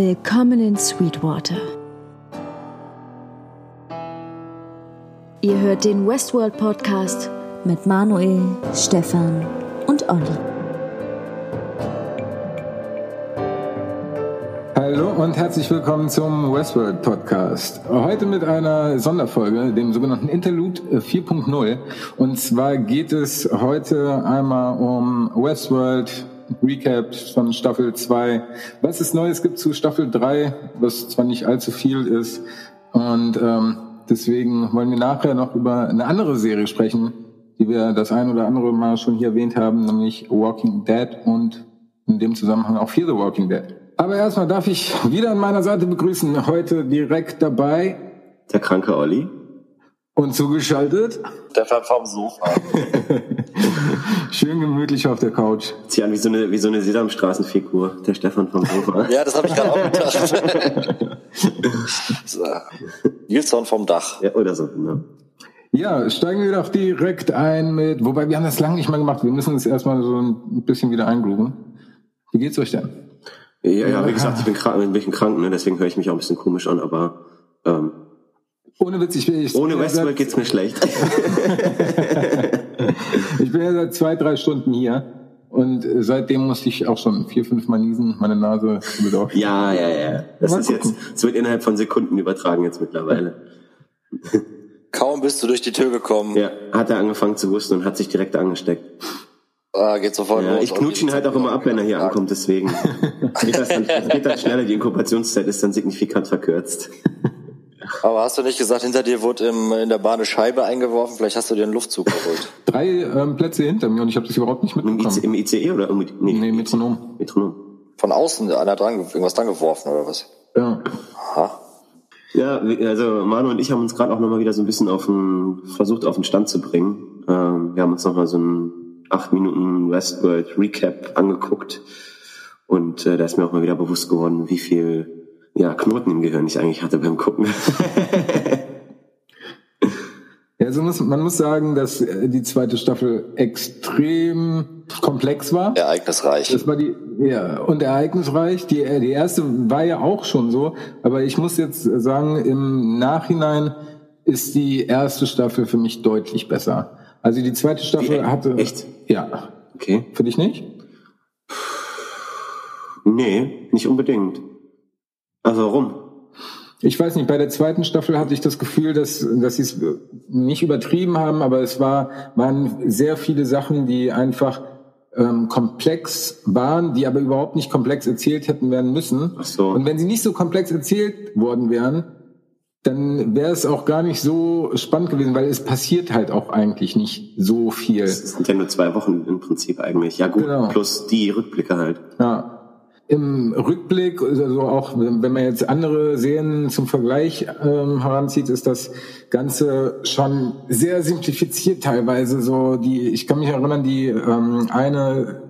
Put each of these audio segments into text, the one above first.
Willkommen in Sweetwater. Ihr hört den Westworld Podcast mit Manuel, Stefan und Olli. Hallo und herzlich willkommen zum Westworld Podcast. Heute mit einer Sonderfolge, dem sogenannten Interlude 4.0. Und zwar geht es heute einmal um Westworld, Recap von Staffel 2, was es Neues gibt zu Staffel 3, was zwar nicht allzu viel ist. Und ähm, deswegen wollen wir nachher noch über eine andere Serie sprechen, die wir das ein oder andere Mal schon hier erwähnt haben, nämlich Walking Dead und in dem Zusammenhang auch Fear the Walking Dead. Aber erstmal darf ich wieder an meiner Seite begrüßen, heute direkt dabei. Der kranke Olli. Und zugeschaltet. Stefan vom Sofa. Schön gemütlich auf der Couch. Sieht an wie so eine, wie so eine Sesamstraßenfigur, der Stefan vom Sofa. ja, das habe ich gerade auch gedacht. so. Nilsson vom Dach. Ja, oder so, genau. Ja, steigen wir doch direkt ein mit, wobei wir haben das lange nicht mehr gemacht. Wir müssen uns erstmal so ein bisschen wieder eingrooven. Wie geht's euch denn? Ja, ja, wie gesagt, ich bin krank, ein bisschen krank, ne? deswegen höre ich mich auch ein bisschen komisch an, aber ähm, ohne Witz, ich bin ich Ohne Westworld geht's mir schlecht. ich bin ja seit zwei, drei Stunden hier. Und seitdem musste ich auch schon vier, fünf Mal niesen, meine Nase bedauert. Ja, ja, ja. Das Mal ist gucken. jetzt, es wird innerhalb von Sekunden übertragen jetzt mittlerweile. Kaum bist du durch die Tür gekommen. Ja, hat er angefangen zu husten und hat sich direkt angesteckt. Ah, geht sofort ja, los. Ich knutsche ihn halt auch immer ab, wenn er hier ankommt, deswegen. geht, das dann, geht dann schneller, die Inkubationszeit ist dann signifikant verkürzt. Aber hast du nicht gesagt, hinter dir wurde im, in der Bahn eine Scheibe eingeworfen? Vielleicht hast du dir einen Luftzug geholt. Drei ähm, Plätze hinter mir und ich habe das überhaupt nicht mitbekommen. Im, ICE oder? Nee, nee Metronom. Metronom. Von außen einer dran, irgendwas dran geworfen oder was? Ja. Aha. Ja, also Manu und ich haben uns gerade auch nochmal wieder so ein bisschen auf den, versucht auf den Stand zu bringen. Ähm, wir haben uns nochmal so ein acht Minuten Westworld Recap angeguckt und äh, da ist mir auch mal wieder bewusst geworden, wie viel ja, Knoten im Gehirn ich eigentlich hatte beim Gucken. ja, also muss, man muss sagen, dass äh, die zweite Staffel extrem komplex war. Ereignisreich. Das war die, ja, und ereignisreich. Die, äh, die erste war ja auch schon so, aber ich muss jetzt sagen, im Nachhinein ist die erste Staffel für mich deutlich besser. Also die zweite Staffel Wie, hatte. Echt? Ja. Okay. Für dich nicht? Nee, nicht unbedingt. Also warum? Ich weiß nicht, bei der zweiten Staffel hatte ich das Gefühl, dass, dass sie es nicht übertrieben haben, aber es war, waren sehr viele Sachen, die einfach ähm, komplex waren, die aber überhaupt nicht komplex erzählt hätten werden müssen. Ach so. Und wenn sie nicht so komplex erzählt worden wären, dann wäre es auch gar nicht so spannend gewesen, weil es passiert halt auch eigentlich nicht so viel. Es sind ja nur zwei Wochen im Prinzip eigentlich. Ja gut, genau. plus die Rückblicke halt. Ja im Rückblick, also auch wenn man jetzt andere Serien zum Vergleich ähm, heranzieht, ist das Ganze schon sehr simplifiziert teilweise. So die, ich kann mich erinnern, die ähm, eine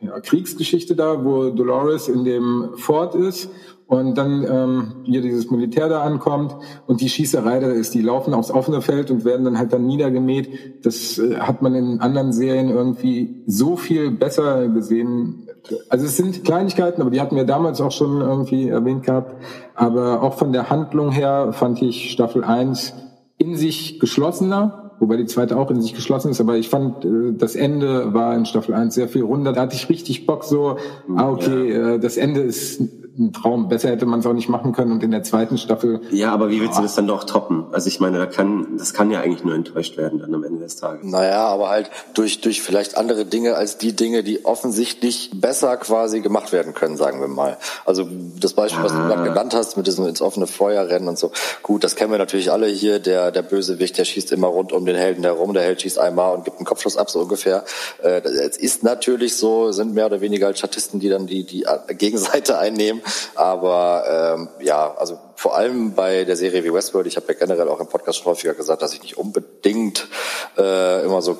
ja, Kriegsgeschichte da, wo Dolores in dem Fort ist und dann ähm, hier dieses Militär da ankommt und die Schießerei da ist, die laufen aufs offene Feld und werden dann halt dann niedergemäht. Das äh, hat man in anderen Serien irgendwie so viel besser gesehen. Also es sind Kleinigkeiten, aber die hatten wir damals auch schon irgendwie erwähnt gehabt. Aber auch von der Handlung her fand ich Staffel 1 in sich geschlossener wobei die zweite auch in sich geschlossen ist, aber ich fand, äh, das Ende war in Staffel 1 sehr viel runder. Da hatte ich richtig Bock so, ah, okay, ja. Äh, das Ende ist ein Traum. Besser hätte man es auch nicht machen können. Und in der zweiten Staffel. Ja, aber wie willst du das dann doch toppen? Also ich meine, da kann, das kann ja eigentlich nur enttäuscht werden dann am Ende des Tages. Naja, aber halt durch, durch vielleicht andere Dinge als die Dinge, die offensichtlich besser quasi gemacht werden können, sagen wir mal. Also das Beispiel, ah. was du ah. gerade genannt hast, mit diesem ins offene Feuer rennen und so. Gut, das kennen wir natürlich alle hier. Der, der Bösewicht, der schießt immer rund um den Helden herum. Der Held schießt einmal und gibt einen Kopfschuss ab, so ungefähr. Äh, es ist natürlich so, sind mehr oder weniger als Statisten, die dann die, die Gegenseite einnehmen. Aber ähm, ja, also vor allem bei der Serie wie Westworld, ich habe ja generell auch im Podcast schon häufiger gesagt, dass ich nicht unbedingt äh, immer so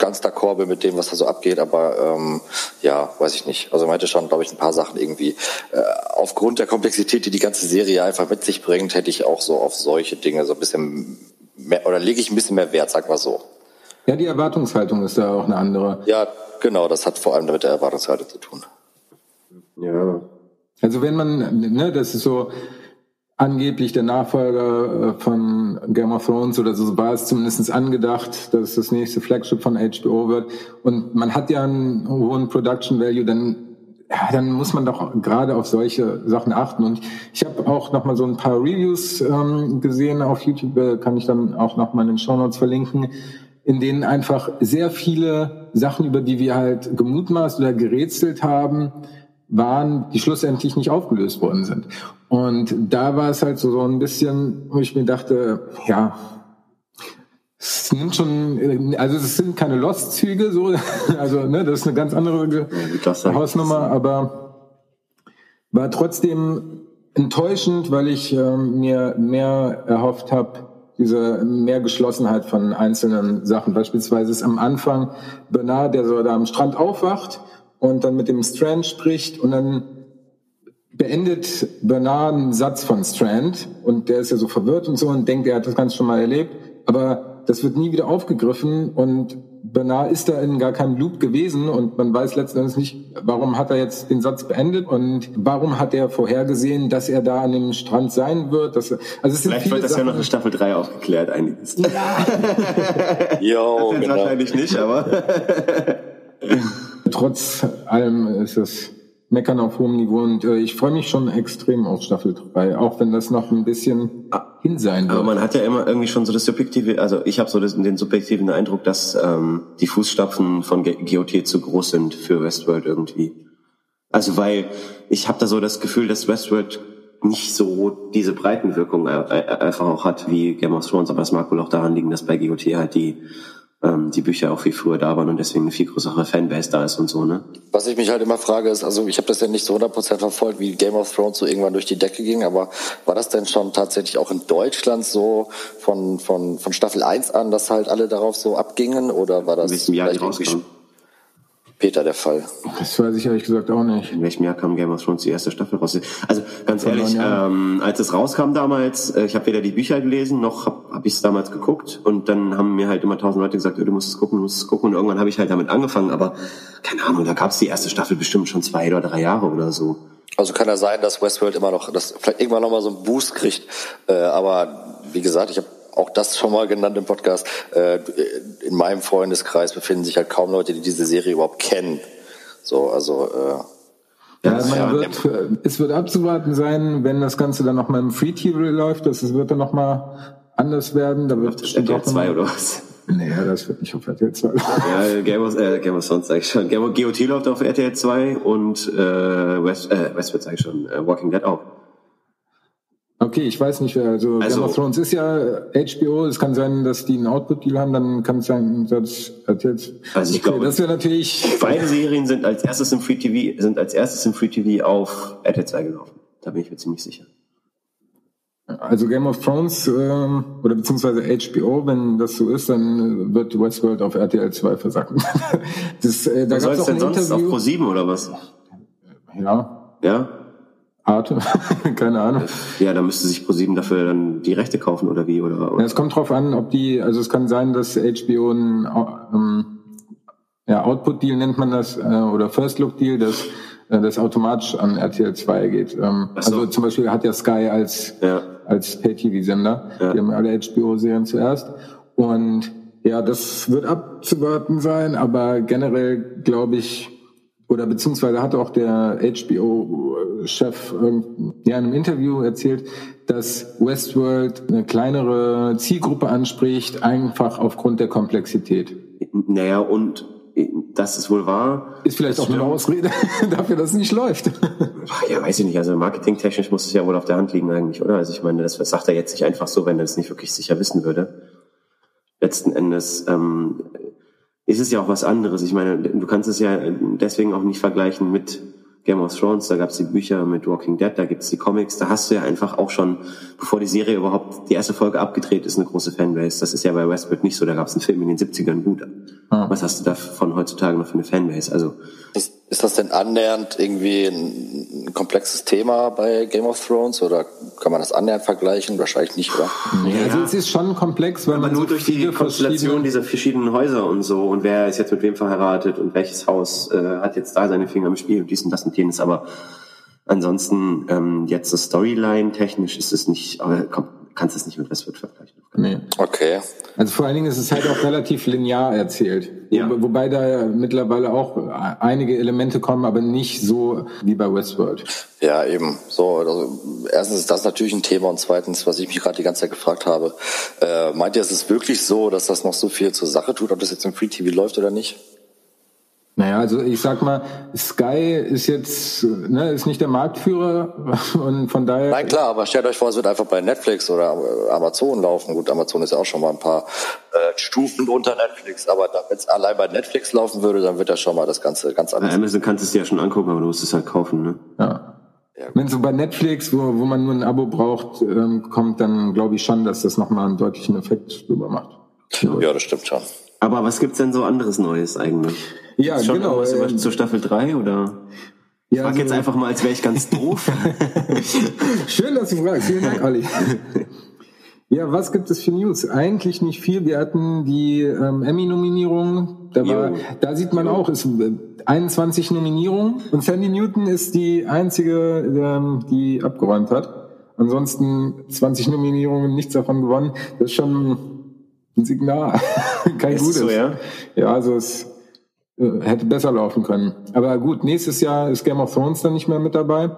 ganz d'accord bin mit dem, was da so abgeht, aber ähm, ja, weiß ich nicht. Also man hätte schon, glaube ich, ein paar Sachen irgendwie äh, aufgrund der Komplexität, die die ganze Serie einfach mit sich bringt, hätte ich auch so auf solche Dinge so ein bisschen mehr, oder lege ich ein bisschen mehr Wert, sag mal so. Ja, die Erwartungshaltung ist da auch eine andere. Ja, genau, das hat vor allem mit der Erwartungshaltung zu tun. Ja, Also wenn man, ne, das ist so angeblich der Nachfolger äh, von Game of Thrones oder so war es zumindest angedacht, dass das nächste Flagship von HBO wird. Und man hat ja einen hohen Production Value, dann ja, dann muss man doch gerade auf solche Sachen achten. Und ich habe auch noch mal so ein paar Reviews ähm, gesehen auf YouTube, äh, kann ich dann auch noch mal in den Show Notes verlinken, in denen einfach sehr viele Sachen, über die wir halt gemutmaßt oder gerätselt haben, waren, die schlussendlich nicht aufgelöst worden sind. Und da war es halt so, so ein bisschen, wo ich mir dachte, ja, es nimmt schon, also es sind keine Lost-Züge, so, also ne, das ist eine ganz andere ja, Hausnummer, aber war trotzdem enttäuschend, weil ich ähm, mir mehr erhofft habe, diese mehr Geschlossenheit von einzelnen Sachen. Beispielsweise ist am Anfang Bernard, der so da am Strand aufwacht und dann mit dem Strand spricht und dann beendet Bernard einen Satz von Strand und der ist ja so verwirrt und so und denkt, er hat das Ganze schon mal erlebt, aber das wird nie wieder aufgegriffen und Bernard ist da in gar keinem Loop gewesen und man weiß letztendlich nicht, warum hat er jetzt den Satz beendet und warum hat er vorhergesehen, dass er da an dem Strand sein wird. Dass er, also es Vielleicht wird das Sachen, ja noch in Staffel 3 aufgeklärt, einiges. Ja. jo, genau. Wahrscheinlich nicht, aber trotz allem ist es Meckern auf hohem Niveau und äh, ich freue mich schon extrem auf Staffel 3, auch wenn das noch ein bisschen hin sein wird. Aber man hat ja immer irgendwie schon so das subjektive, also ich habe so das, den subjektiven Eindruck, dass ähm, die Fußstapfen von GOT zu groß sind für Westworld irgendwie. Also weil ich habe da so das Gefühl, dass Westworld nicht so diese Breitenwirkung einfach auch hat wie Game of Thrones, aber das mag wohl auch daran liegen, dass bei GOT halt die ähm, die Bücher auch viel früher da waren und deswegen eine viel größere Fanbase da ist und so, ne? Was ich mich halt immer frage, ist, also ich habe das ja nicht so 100% verfolgt, wie Game of Thrones so irgendwann durch die Decke ging, aber war das denn schon tatsächlich auch in Deutschland so von, von, von Staffel 1 an, dass halt alle darauf so abgingen oder war das... In welchem Jahr die rauskam? Peter der Fall? Das weiß ich ehrlich gesagt auch nicht. In welchem Jahr kam Game of Thrones die erste Staffel raus? Also ganz Von ehrlich, ähm, als es rauskam damals, äh, ich habe weder die Bücher gelesen, noch habe hab ich es damals geguckt und dann haben mir halt immer tausend Leute gesagt, du musst es gucken, du musst es gucken und irgendwann habe ich halt damit angefangen, aber keine Ahnung, da gab es die erste Staffel bestimmt schon zwei oder drei Jahre oder so. Also kann ja sein, dass Westworld immer noch, dass vielleicht irgendwann noch mal so einen Boost kriegt, äh, aber wie gesagt, ich habe auch das schon mal genannt im Podcast, äh, in meinem Freundeskreis befinden sich halt kaum Leute, die diese Serie überhaupt kennen. So, also äh, ja, man wird, es wird abzuwarten sein, wenn das Ganze dann nochmal im Free TV läuft, das wird dann nochmal anders werden. Da wird das RTL 2 oder was? Nee, das wird nicht auf RTL 2. ja, Game of, äh, Game of Thrones sag ich schon. Game of, GOT läuft auf RTL 2 und äh, West, äh, Westworld sag ich schon, äh, Walking Dead auch. Okay, ich weiß nicht, also, also Game of Thrones ist ja HBO, es kann sein, dass die einen Output-Deal haben, dann kann es sein, dass jetzt. Also ich okay, glaube, das wäre natürlich. Beide Serien sind als erstes im Free TV, sind als erstes im Free TV auf RTL 2 gelaufen. Da bin ich mir ziemlich sicher. Also Game of Thrones ähm, oder beziehungsweise HBO, wenn das so ist, dann wird Westworld auf RTL 2 versacken. das, äh, da gab es auch ein sonst Interview. Auf Pro 7 oder was? Ja. Ja. Art, keine Ahnung. Ja, da müsste sich ProSieben dafür dann die Rechte kaufen oder wie oder, oder? Ja, es kommt drauf an, ob die, also es kann sein, dass HBO ein ähm, ja, Output-Deal nennt man das äh, oder First-Look-Deal, dass äh, das automatisch an RTL 2 geht. Ähm, so. Also zum Beispiel hat ja Sky als ja. als Pay-TV-Sender, ja. die haben alle HBO-Serien zuerst und ja, das wird abzuwarten sein, aber generell glaube ich, oder beziehungsweise hat auch der HBO-Chef ja, in einem Interview erzählt, dass Westworld eine kleinere Zielgruppe anspricht, einfach aufgrund der Komplexität. Naja, und das ist wohl wahr. Ist vielleicht auch stimmt. eine Ausrede dafür, dass es nicht läuft. Ja, weiß ich nicht. Also marketingtechnisch muss es ja wohl auf der Hand liegen eigentlich, oder? Also ich meine, das sagt er jetzt nicht einfach so, wenn er es nicht wirklich sicher wissen würde. Letzten Endes ähm, ist es ja auch was anderes. Ich meine, du kannst es ja deswegen auch nicht vergleichen mit Game of Thrones, da gab es die Bücher mit Walking Dead, da gibt es die Comics, da hast du ja einfach auch schon, bevor die Serie überhaupt die erste Folge abgedreht ist, eine große Fanbase. Das ist ja bei Westworld nicht so, da gab es einen Film in den 70ern gut. Ah. Was hast du da von heutzutage noch für eine Fanbase? Also ist, ist das denn annähernd irgendwie ein, ein, komplexes Thema bei Game of Thrones oder kann man das annähernd vergleichen? Wahrscheinlich nicht, oder? Ja, also es ist schon komplex, weil Aber man nur so durch die Konstellation dieser verschiedenen Häuser und so und wer ist jetzt mit wem verheiratet und welches Haus äh, hat jetzt da seine Finger im Spiel und dies und das und jenes. Aber Ansonsten, ähm, jetzt so Storyline technisch ist es nicht, aber komm, kannst es nicht mit Westworld vergleichen. Nee. Okay. Also vor allen Dingen ist es halt auch relativ linear erzählt. Ja. Wo, wobei da ja mittlerweile auch einige Elemente kommen, aber nicht so wie bei Westworld. Ja, eben. So, also erstens ist das natürlich ein Thema und zweitens, was ich mich gerade die ganze Zeit gefragt habe, äh, meint ihr, ist es wirklich so, dass das noch so viel zur Sache tut, ob das jetzt im Free TV läuft oder nicht? Naja, also ich sag mal, Sky ist jetzt, ne, ist nicht der Marktführer und von daher. Nein, klar, aber stellt euch vor, es wird einfach bei Netflix oder Amazon laufen. Gut, Amazon ist ja auch schon mal ein paar äh, Stufen unter Netflix, aber wenn es allein bei Netflix laufen würde, dann wird das schon mal das Ganze ganz Bei anders. Amazon kannst du es dir ja schon angucken, aber du musst es halt kaufen, ne? Ja. Ja. Wenn so bei Netflix, wo, wo man nur ein Abo braucht, ähm, kommt, dann glaube ich schon, dass das nochmal einen deutlichen Effekt drüber macht. Ja, das stimmt schon. Aber was gibt's denn so anderes Neues eigentlich? Ja, Ist schon genau, über- ähm, zur Staffel 3 oder? Ich Ja, frag also- jetzt einfach mal, als wäre ich ganz doof. Schön, dass du fragst. Vielen Dank, Olli. Ja, was gibt es für News? Eigentlich nicht viel. Wir hatten die ähm, Emmy-Nominierung. Da, war, da sieht man auch, es äh, 21 Nominierungen und Sandy Newton ist die einzige, ähm, die abgeräumt hat. Ansonsten 20 Nominierungen, nichts davon gewonnen. Das ist schon ein Signal. Kein Ist gutes. so, ja? Ja, also es äh, hätte besser laufen können. Aber gut, nächstes Jahr ist Game of Thrones dann nicht mehr mit dabei.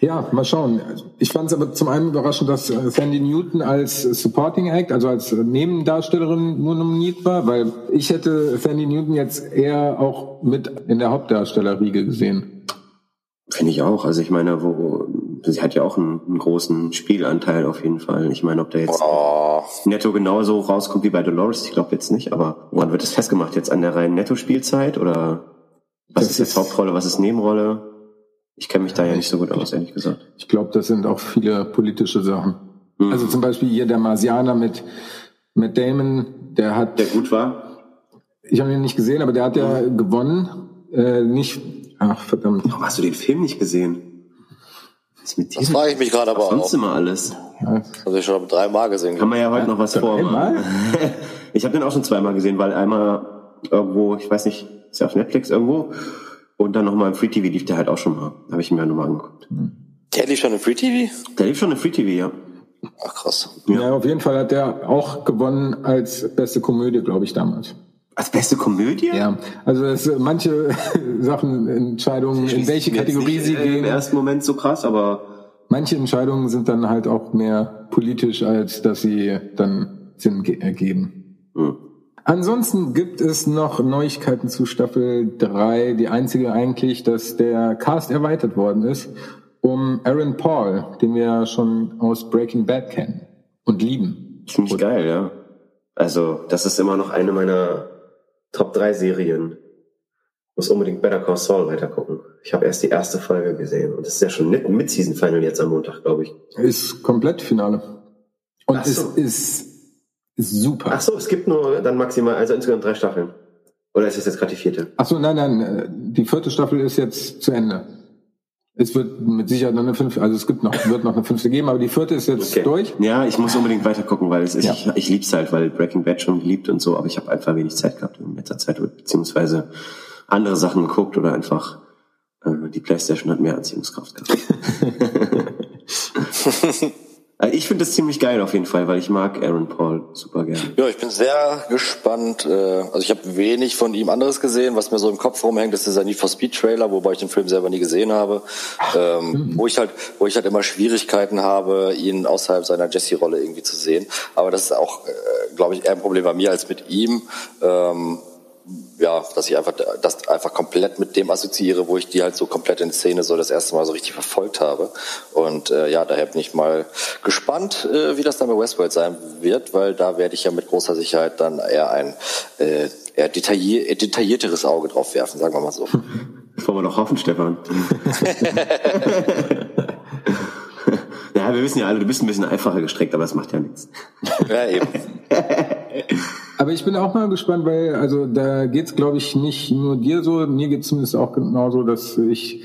Ja, mal schauen. Ich fand es aber zum einen überraschend, dass äh, Sandy Newton als Supporting Act, also als Nebendarstellerin nur nominiert war, weil ich hätte Sandy Newton jetzt eher auch mit in der Hauptdarstellerriege gesehen. Finde ich auch. Also ich meine, wo sie hat ja auch einen, einen großen Spielanteil auf jeden Fall. Ich meine, ob der jetzt Oh, netto genauso rauskommt wie bei Dolores, ich glaube jetzt nicht, aber woran wird das festgemacht? Jetzt an der reinen Netto-Spielzeit oder was Das ist jetzt ist- Hauptrolle, was ist Nebenrolle? Ich kenne mich da ja nicht so gut aus, ehrlich gesagt. Ich glaube, das sind auch viele politische Sachen. Mhm. Also zum Beispiel hier der Marsianer mit, mit Damon, der hat Der gut war? Ich habe ihn nicht gesehen, aber der hat ja gewonnen. Äh, nicht, ach verdammt. Warum hast du den Film nicht gesehen? Was mit dir? das frage ich mich gerade aber sonst auch. immer alles. Ja, Das habe ich schon dreimal gesehen. Kann man ja heute noch was vormachen. Ich habe den auch schon zweimal gesehen, weil einmal irgendwo, ich weiß nicht, ist ja auf Netflix irgendwo, und dann nochmal im Free TV lief der halt auch schon mal. Habe ich mir ja nochmal angeguckt. Der lief schon im Free TV? Der lief schon im Free TV, ja. Ach krass. ja. auf jeden Fall hat der auch gewonnen als beste Komödie, glaube ich, damals. Als beste Komödie? Ja, also es, manche Sachen, Entscheidungen, in welche Kategorie sie äh, Im gehen, ersten Moment so krass, aber manche Entscheidungen sind dann halt auch mehr politisch, als dass sie dann Sinn ge- ergeben. hm. Ansonsten gibt es noch Neuigkeiten zu Staffel 3. Die einzige eigentlich, dass der Cast erweitert worden ist um Aaron Paul, den wir ja schon aus Breaking Bad kennen und lieben. ziemlich geil, ja. Also, das ist immer noch eine meiner Top 3 Serien. Muss unbedingt Better Call Saul weitergucken. Ich habe erst die erste Folge gesehen und es ist ja schon mit, mit Season Final jetzt am Montag, glaube ich. Ist komplett Finale. Und Ach es so. ist, ist super. Ach so, es gibt nur dann maximal, also insgesamt drei Staffeln. Oder ist das jetzt gerade die vierte? Ach so, nein, nein, äh, die vierte Staffel ist jetzt zu Ende. Es wird mit Sicherheit noch eine fünfte, also es gibt noch, wird noch eine fünfte geben, aber die vierte ist jetzt Okay. durch. Ja, ich muss unbedingt weitergucken, weil es ist, Ja. ich, ich lieb's halt, weil Breaking Bad schon geliebt und so, aber ich habe einfach wenig Zeit gehabt in letzter Zeit, beziehungsweise andere Sachen geguckt oder einfach äh, die Playstation hat mehr Anziehungskraft gehabt. Also ich finde das ziemlich geil auf jeden Fall, weil ich mag Aaron Paul super gerne. Ja, ich bin sehr gespannt. äh, Also ich habe wenig von ihm anderes gesehen, was mir so im Kopf rumhängt, ist dieser Need for Speed Trailer, wobei ich den Film selber nie gesehen habe, ähm, wo ich halt, wo ich halt immer Schwierigkeiten habe, ihn außerhalb seiner Jesse-Rolle irgendwie zu sehen. Aber das ist auch, äh, glaube ich, eher ein Problem bei mir als mit ihm. Ähm, ja, dass ich einfach das einfach komplett mit dem assoziiere, wo ich die halt so komplett in Szene so das erste Mal so richtig verfolgt habe. Und äh, ja, daher bin ich mal gespannt, äh, wie das dann bei Westworld sein wird, weil da werde ich ja mit großer Sicherheit dann eher ein äh, eher detaillier detaillierteres Auge drauf werfen, sagen wir mal so. Das wollen wir doch hoffen, Stefan. ja, wir wissen ja alle, du bist ein bisschen einfacher gestreckt, aber das macht ja nichts. ja, eben. Aber ich bin auch mal gespannt, weil also da geht's, glaube ich, nicht nur dir so, mir geht's zumindest auch genauso, dass ich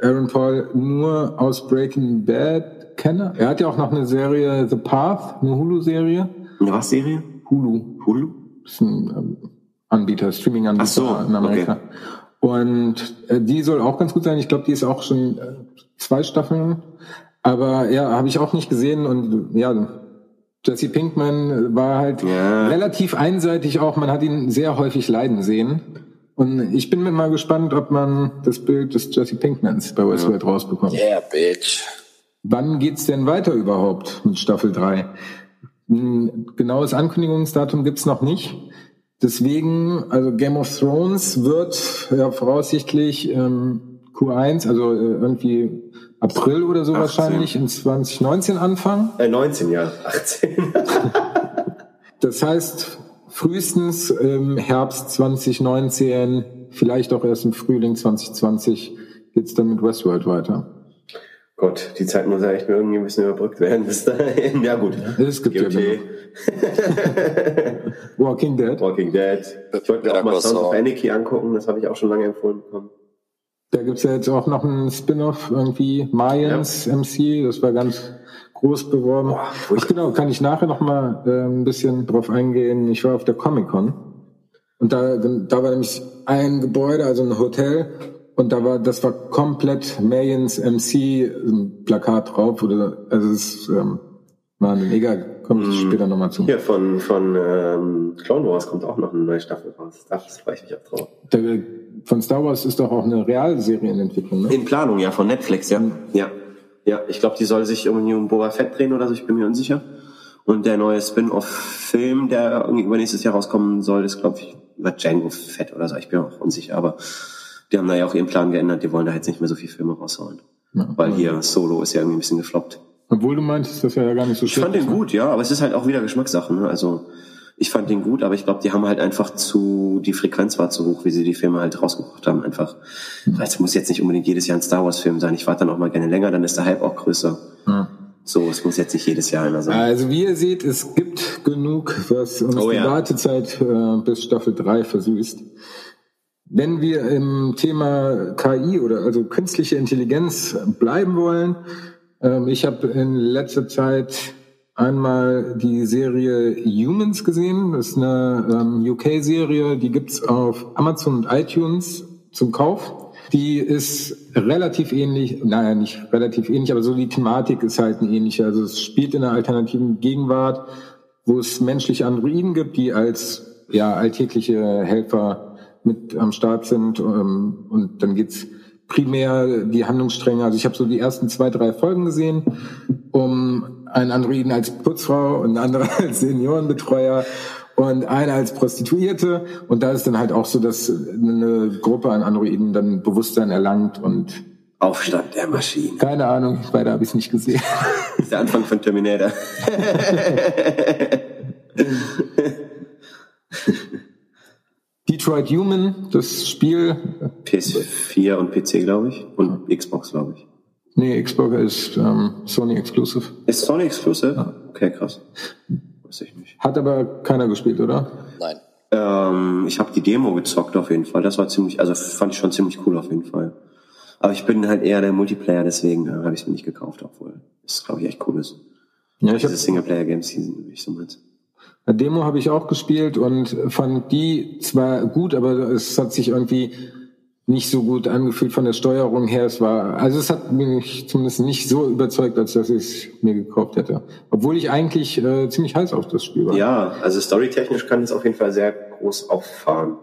Aaron Paul nur aus Breaking Bad kenne. Er hat ja auch noch eine Serie The Path, eine Hulu-Serie. Eine was Serie? Hulu Hulu? ist ein ähm, Anbieter, Streaming-Anbieter Ach so, in Amerika. Und äh, die soll auch ganz gut sein. Ich glaube, die ist auch schon äh, zwei Staffeln. Aber ja, habe ich auch nicht gesehen. Und ja, Jesse Pinkman war halt Ja. relativ einseitig auch. Man hat ihn sehr häufig leiden sehen. Und ich bin mir mal gespannt, ob man das Bild des Jesse Pinkmans bei Westworld rausbekommt. Yeah, bitch. Wann geht's denn weiter überhaupt mit Staffel 3? Ein genaues Ankündigungsdatum gibt's noch nicht. Deswegen, also Game of Thrones wird ja voraussichtlich ähm, Q1, also äh, irgendwie April oder so 18. wahrscheinlich in 2019 anfangen. Äh, 19, ja. 18. Das heißt, frühestens im Herbst 2019, vielleicht auch erst im Frühling 2020 geht's dann mit Westworld weiter. Gott, die Zeit muss ja echt mir irgendwie ein bisschen überbrückt werden bis dahin. Ja gut. Es gibt ja GOT, genug. Walking Dead. Walking Dead. Ich wollte mir auch mal Sons of Anarchy angucken, das habe ich auch schon lange empfohlen bekommen. Da gibt's ja jetzt auch noch einen Spin-off, irgendwie Mayans MC, das war ganz groß beworben. Boah, Ach genau, kann ich nachher noch mal äh, ein bisschen drauf eingehen. Ich war auf der Comic-Con und da, da war nämlich ein Gebäude, also ein Hotel und da war, das war komplett Mayans MC ein Plakat drauf oder, also es ähm, war mega, komme ich später noch mal zu. Hier von, von ähm, Clone Wars kommt auch noch eine neue Staffel raus. Da freue ich mich auch drauf. Der, von Star Wars ist doch auch eine Realserie in Entwicklung, ne? In Planung, ja, von Netflix, ja. Ja, ja ich glaube, die soll sich irgendwie um Boba Fett drehen oder so, ich bin mir unsicher. Und der neue Spin-off-Film, der irgendwie übernächstes Jahr rauskommen soll, ist, glaube ich, über Django Fett oder so, ich bin auch unsicher, aber die haben da ja auch ihren Plan geändert, die wollen da jetzt nicht mehr so viele Filme raushauen. Ja. Weil hier Solo ist ja irgendwie ein bisschen gefloppt. Obwohl du meintest, das ja gar nicht so Ich fand den gut, ja, aber es ist halt auch wieder Geschmackssache. Ne? Also ich fand den gut, aber ich glaube, die haben halt einfach zu, die Frequenz war zu hoch, wie sie die Filme halt rausgebracht haben. Einfach, es muss jetzt nicht unbedingt jedes Jahr ein Star Wars Film sein. Ich warte dann auch mal gerne länger, dann ist der Hype auch größer. Ja. So, es muss jetzt nicht jedes Jahr einer sein. Also wie ihr seht, es gibt genug, was uns Oh die ja. Wartezeit äh, bis Staffel 3 versüßt. Wenn wir im Thema KI oder also künstliche Intelligenz bleiben wollen, ähm, ich habe in letzter Zeit einmal die Serie Humans gesehen. Das ist eine ähm, UK-Serie, die gibt's auf Amazon und iTunes zum Kauf. Die ist relativ ähnlich, naja, nicht relativ ähnlich, aber so die Thematik ist halt eine ähnliche. Also es spielt in einer alternativen Gegenwart, wo es menschliche Androiden gibt, die als ja, alltägliche Helfer mit am Start sind. ähm, Und dann geht's primär die Handlungsstränge. Also ich habe so die ersten zwei, drei Folgen gesehen, um einen Androiden als Putzfrau und einen anderen als Seniorenbetreuer und eine als Prostituierte. Und da ist dann halt auch so, dass eine Gruppe an Androiden dann Bewusstsein erlangt und Aufstand der Maschinen. keine Ahnung, weiter habe ich es nicht gesehen. Das ist der Anfang von Terminator. Detroit Human, das Spiel, PS4 und PC, glaube ich. Und Xbox, glaube ich. Nee, Xbox ist ähm, Sony Exclusive. Ist Sony Exclusive? Okay, krass. Weiß ich nicht. Hat aber keiner gespielt, oder? Nein. Ähm, ich habe die Demo gezockt auf jeden Fall. Das war ziemlich, also fand ich schon ziemlich cool auf jeden Fall. Aber ich bin halt eher der Multiplayer, deswegen äh, habe ich es mir nicht gekauft, obwohl es, glaube ich, echt cool ist. Ja, ich Diese habe Singleplayer-Game-Season, wie ich so meins. Eine Demo habe ich auch gespielt und fand die zwar gut, aber es hat sich irgendwie nicht so gut angefühlt von der Steuerung her. Es war, also es hat mich zumindest nicht so überzeugt, als dass ich es mir gekauft hätte. Obwohl ich eigentlich äh, ziemlich heiß auf das Spiel war. Ja, also storytechnisch kann es auf jeden Fall sehr groß auffahren.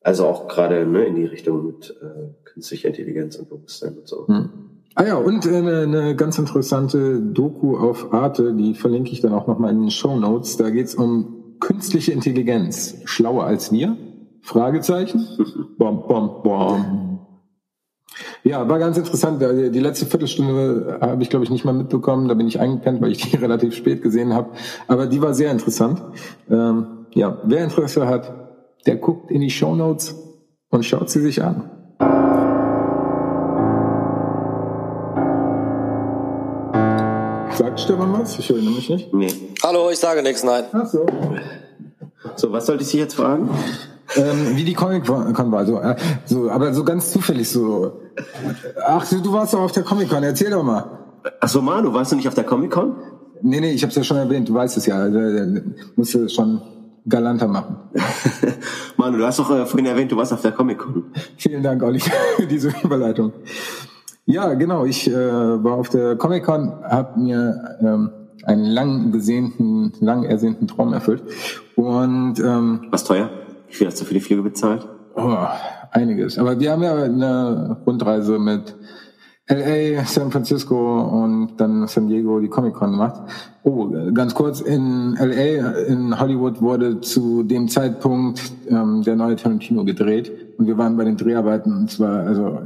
Also auch gerade ne, in die Richtung mit äh, künstlicher Intelligenz und Bewusstsein und so. Hm. Ah ja, und äh, eine, eine ganz interessante Doku auf Arte, die verlinke ich dann auch nochmal in den Show Notes. Da geht's um künstliche Intelligenz. Schlauer als wir? Fragezeichen? Bom, bom, bom. Ja, war ganz interessant. Die letzte Viertelstunde habe ich, glaube ich, nicht mal mitbekommen. Da bin ich eingepennt, weil ich die relativ spät gesehen habe. Aber die war sehr interessant. Ähm, ja, wer Interesse hat, der guckt in die Show Notes und schaut sie sich an. Sagt Stefan was? Ich erinnere mich nicht. Nee. Hallo, ich sage nichts, nein. Ach so. So, was sollte ich dich jetzt fragen? Ähm, wie die Comic-Con war. So, äh, so, aber so ganz zufällig so. Ach, du, warst doch auf der Comic-Con. Erzähl doch mal. Achso, Manu, warst du nicht auf der Comic-Con? Nee, nee, ich habe es ja schon erwähnt. Du weißt es ja. Also, musst du schon galanter machen. Manu, du hast doch äh, vorhin erwähnt, du warst auf der Comic-Con. Vielen Dank, Olli, für diese Überleitung. Ja, genau. Ich äh, war auf der Comic-Con, habe mir ähm, einen lang besehnten, lang ersehnten Traum erfüllt. Und ähm, Was teuer? Wie viel hast du für die Flüge bezahlt? oh, einiges. Aber wir haben ja eine Rundreise mit LA, San Francisco und dann San Diego die Comic-Con gemacht. Oh, ganz kurz, in LA, in Hollywood wurde zu dem Zeitpunkt ähm, der neue Tarantino gedreht und wir waren bei den Dreharbeiten und zwar, also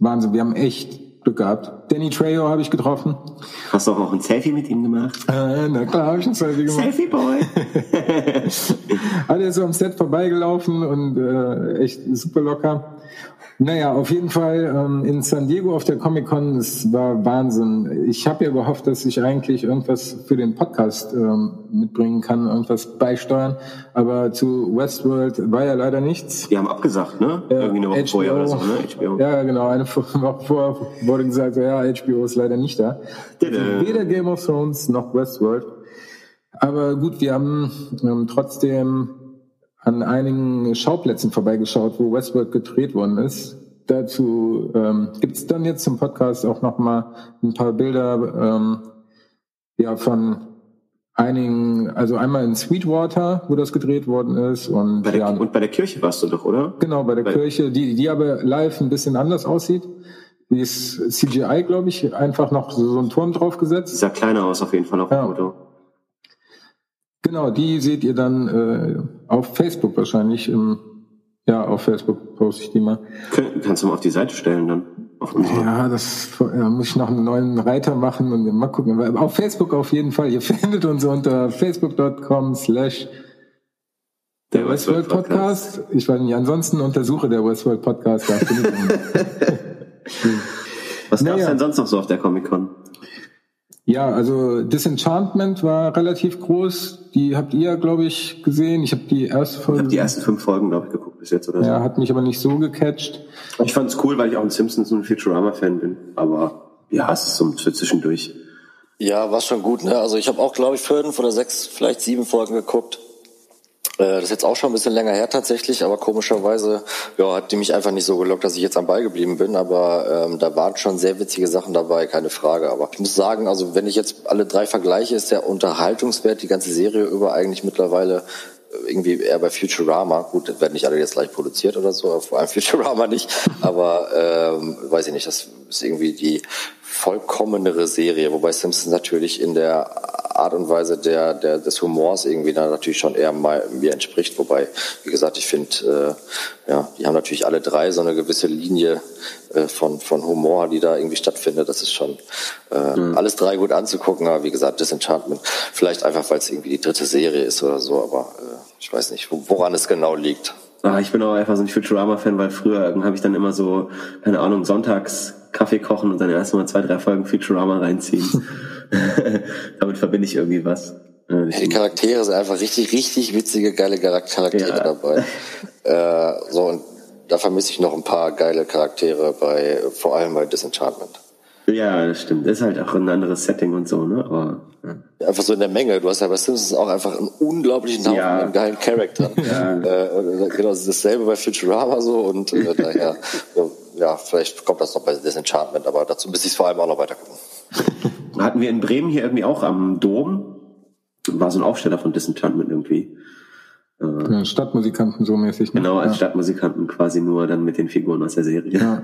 Wahnsinn, wir haben echt Glück gehabt. Danny Trejo habe ich getroffen. Hast du auch ein Selfie mit ihm gemacht? Äh, na klar, habe ich ein Selfie gemacht. Selfie Boy! Alle so am Set vorbeigelaufen und äh, echt super locker. Naja, auf jeden Fall ähm, in San Diego auf der Comic-Con, es war Wahnsinn. Ich habe ja gehofft, dass ich eigentlich irgendwas für den Podcast ähm, mitbringen kann, irgendwas beisteuern, aber zu Westworld war ja leider nichts. Die haben abgesagt, ne? Irgendwie eine Woche vorher oder so, ne? HBO. Ja, genau. Eine Woche vor wurde gesagt, ja, HBO ist leider nicht da. Also weder Game of Thrones noch Westworld. Aber gut, wir haben ähm, trotzdem an einigen Schauplätzen vorbeigeschaut, wo Westworld gedreht worden ist. Dazu ähm, gibt es dann jetzt zum Podcast auch noch mal ein paar Bilder ähm, ja von einigen, also einmal in Sweetwater, wo das gedreht worden ist und Bei der, ja, Und bei der Kirche warst du doch, oder? genau bei der bei- Kirche, die die aber live ein bisschen anders aussieht. Die ist CGI, glaube ich, einfach noch so, so ein Turm draufgesetzt. Sah kleiner aus auf jeden Fall auf dem Ja. Foto. Genau, die seht ihr dann äh, auf Facebook wahrscheinlich. Im, ja, auf Facebook poste ich die mal. Kön- Kannst du mal auf die Seite stellen dann? Ja, das ja, muss ich noch einen neuen Reiter machen und mal gucken. Aber Auf Facebook auf jeden Fall. Ihr findet uns unter facebook.com slash der Westworld Podcast. Ich weiß nicht, ansonsten untersuche der Westworld Podcast. Da. Was gab's Naja. denn sonst noch so auf der Comic-Con? Ja, also Disenchantment war relativ groß. Die habt ihr, glaube ich, gesehen. Ich habe die erste Ich Folge. habe die ersten fünf Folgen, glaube ich, geguckt bis jetzt oder so. ja, hat mich aber nicht so gecatcht. Ich fand's cool, weil ich auch ein Simpsons und Futurama-Fan bin. Aber ja, es ist so für zwischendurch. Ja, war schon gut, ne? Also ich habe auch, glaube ich, fünf oder sechs, vielleicht sieben Folgen geguckt. Äh, Das ist jetzt auch schon ein bisschen länger her tatsächlich, aber komischerweise ja, hat die mich einfach nicht so gelockt, dass ich jetzt am Ball geblieben bin. Aber ähm, da waren schon sehr witzige Sachen dabei, keine Frage. Aber ich muss sagen, also wenn ich jetzt alle drei vergleiche, ist der Unterhaltungswert die ganze Serie über eigentlich mittlerweile äh, irgendwie eher bei Futurama. Gut, werden nicht alle jetzt gleich produziert oder so, vor allem Futurama nicht. Aber ähm, weiß ich nicht, das ist irgendwie die vollkommenere Serie, wobei Simpsons natürlich in der Art und Weise der, der des Humors irgendwie da natürlich schon eher mal mir entspricht. Wobei, wie gesagt, ich finde, äh, ja, die haben natürlich alle drei so eine gewisse Linie äh, von von Humor, die da irgendwie stattfindet. Das ist schon äh, alles drei gut anzugucken. Aber wie gesagt, Disenchantment, vielleicht einfach, weil es irgendwie die dritte Serie ist oder so. Aber äh, ich weiß nicht, wo- woran es genau liegt. Ah, ich bin auch einfach so ein Futurama-Fan, weil früher habe ich dann immer so, keine Ahnung, sonntags Kaffee kochen und dann erstmal zwei, drei Folgen Futurama reinziehen. Damit verbinde ich irgendwie was. Äh, Ja, die Charaktere sind einfach richtig, richtig witzige, geile Char- Charaktere Ja. dabei. Äh, so, und da vermisse ich noch ein paar geile Charaktere bei, vor allem bei Disenchantment. Ja, das stimmt. Das ist halt auch ein anderes Setting und so, ne? Aber ja. Einfach so in der Menge. Du hast ja bei Simpsons auch einfach einen unglaublichen Haufen Ja. an geilen Charakteren. Äh, und genau, dasselbe bei Futurama so und äh, daher, ja, vielleicht kommt das noch bei Disenchantment, aber dazu müsste ich es vor allem auch noch weiter gucken. hatten wir in Bremen hier irgendwie auch am Dom, war so ein Aufsteller von Disenchantment irgendwie. Ja, Stadtmusikanten so mäßig. Ne? Genau, als ja. Stadtmusikanten quasi nur dann mit den Figuren aus der Serie.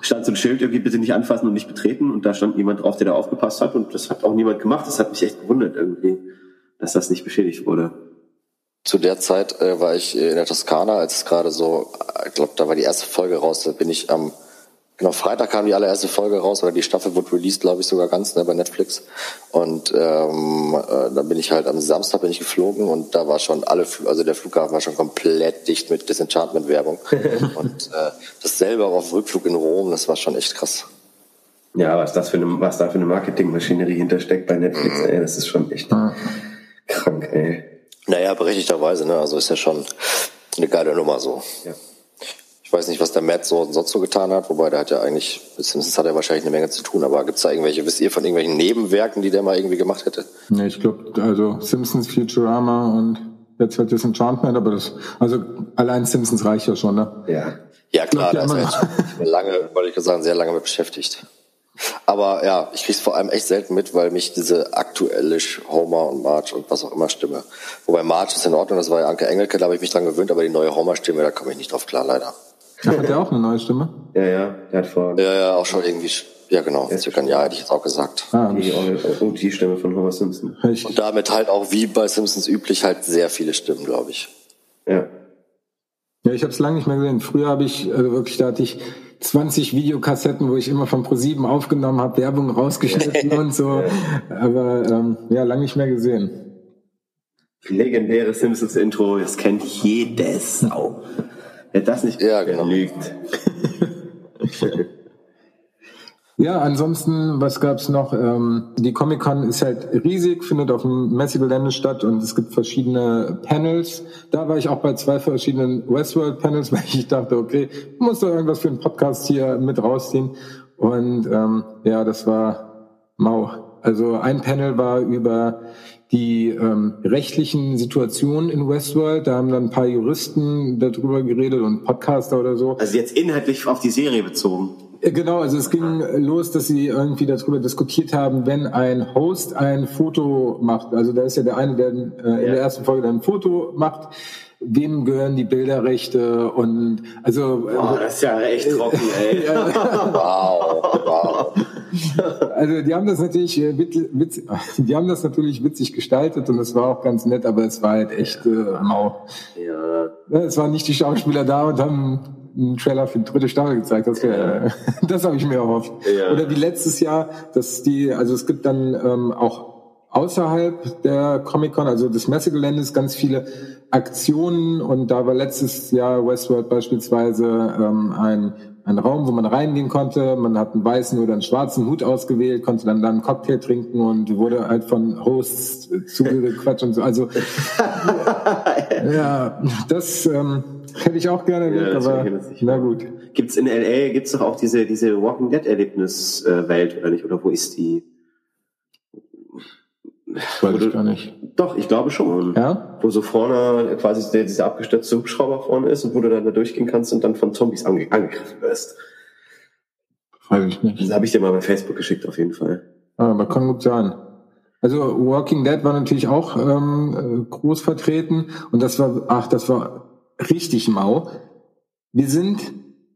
stand so ein Schild irgendwie bitte nicht anfassen und nicht betreten und da stand jemand drauf, der da aufgepasst hat und das hat auch niemand gemacht. Das hat mich echt gewundert irgendwie, dass das nicht beschädigt wurde. Zu der Zeit äh, war ich äh, in der Toskana, als es gerade so, äh, ich glaube, da war die erste Folge raus. Da bin ich am, genau, Freitag kam die allererste Folge raus, oder die Staffel wurde released, glaube ich, sogar ganz, ne, bei Netflix. Und ähm, äh, dann bin ich halt am Samstag bin ich geflogen und da war schon alle, also der Flughafen war schon komplett dicht mit Disenchantment-Werbung. und äh, dasselbe auch auf dem Rückflug in Rom, das war schon echt krass. Ja, was das für eine, was da für eine Marketingmaschinerie hintersteckt bei Netflix, ey, das ist schon echt krank, ey. Naja, berechtigterweise, ne? Also ist ja schon eine geile Nummer so. Ja. Ich weiß nicht, was der Matt so sonst so getan hat, wobei der hat ja eigentlich, mit Simpsons hat er wahrscheinlich eine Menge zu tun, aber gibt's da irgendwelche, wisst ihr von irgendwelchen Nebenwerken, die der mal irgendwie gemacht hätte? Nee, ich glaube, also Simpsons, Futurama und jetzt halt Disenchantment, aber das, also allein Simpsons reicht ja schon, ne? Ja. Ja klar, da ist er jetzt schon lange, wollte ich sagen, sehr lange mit beschäftigt. Aber ja, ich krieg's vor allem echt selten mit, weil mich diese aktuelle Homer und Marge und was auch immer Stimme. Wobei Marge ist in Ordnung, das war ja Anke Engelke, da habe ich mich dran gewöhnt, aber die neue Homer-Stimme, da komme ich nicht drauf klar, leider. Ach, hat der auch eine neue Stimme? Ja, ja, der hat vor Ja, ja, auch schon irgendwie, ja genau, circa ein Jahr hätte ich jetzt auch gesagt. Ah, die OG-Stimme von Homer Simpson. ich, Und damit halt auch wie bei Simpsons üblich halt sehr viele Stimmen, glaube ich. Ja. ja, ich habe es lange nicht mehr gesehen. Früher habe ich, also wirklich, da hatte ich 20 Videokassetten, wo ich immer von ProSieben aufgenommen habe, Werbung rausgeschnitten und so. Aber ähm, ja, lange nicht mehr gesehen. Legendäre Simpsons-Intro, das kennt jedes Sau. Wer das nicht Ja, genau. lügt. Ja, ansonsten, was gab's noch? Ähm, die Comic-Con ist halt riesig, findet auf dem Messegelände statt und es gibt verschiedene Panels. Da war ich auch bei zwei verschiedenen Westworld-Panels, weil ich dachte, okay, muss da irgendwas für einen Podcast hier mit rausziehen. Und ähm, ja, das war mau. Also ein Panel war über die ähm, rechtlichen Situationen in Westworld. Da haben dann ein paar Juristen darüber geredet und Podcaster oder so. Also jetzt inhaltlich auf die Serie bezogen. Äh, Genau, also es ging los, dass sie irgendwie darüber diskutiert haben, wenn ein Host ein Foto macht, also da ist ja der eine, der äh, in der ersten Folge dann ein Foto macht, wem gehören die Bilderrechte und also Oh, das ist ja echt trocken, ey. Wow, wow. also die haben das natürlich witz, witz, die haben das natürlich witzig gestaltet und es war auch ganz nett, aber es war halt echt äh, mau. Ja. Ja, Es waren nicht die Schauspieler da und haben einen Trailer für die dritte Staffel gezeigt. Das, wär, das habe ich mir erhofft. Ja. Oder wie letztes Jahr, dass die, also es gibt dann ähm, auch außerhalb der Comic-Con, also des Messegeländes, ganz viele Aktionen und da war letztes Jahr Westworld beispielsweise ähm, ein, ein Raum, wo man reingehen konnte. Man hat einen weißen oder einen schwarzen Hut ausgewählt, konnte dann, dann einen Cocktail trinken und wurde halt von Hosts äh, zugequatscht und so. Also ja, das ähm, hätte ich auch gerne erlebt, das aber na gut. Gibt's in LA, gibt's doch auch diese, diese Walking Dead Erlebniswelt, oder nicht? Oder wo ist die? Weiß ich gar nicht. Doch, ich glaube schon. Ja? Wo so vorne quasi der, dieser abgestürzte Hubschrauber vorne ist und wo du dann da durchgehen kannst und dann von Zombies ange angegriffen wirst. Weiß ich nicht. Das habe ich dir mal bei Facebook geschickt, auf jeden Fall. Ah, Aber kann gut sein. Also Walking Dead war natürlich auch ähm, äh, groß vertreten und das war, ach, das war richtig mau. Wir sind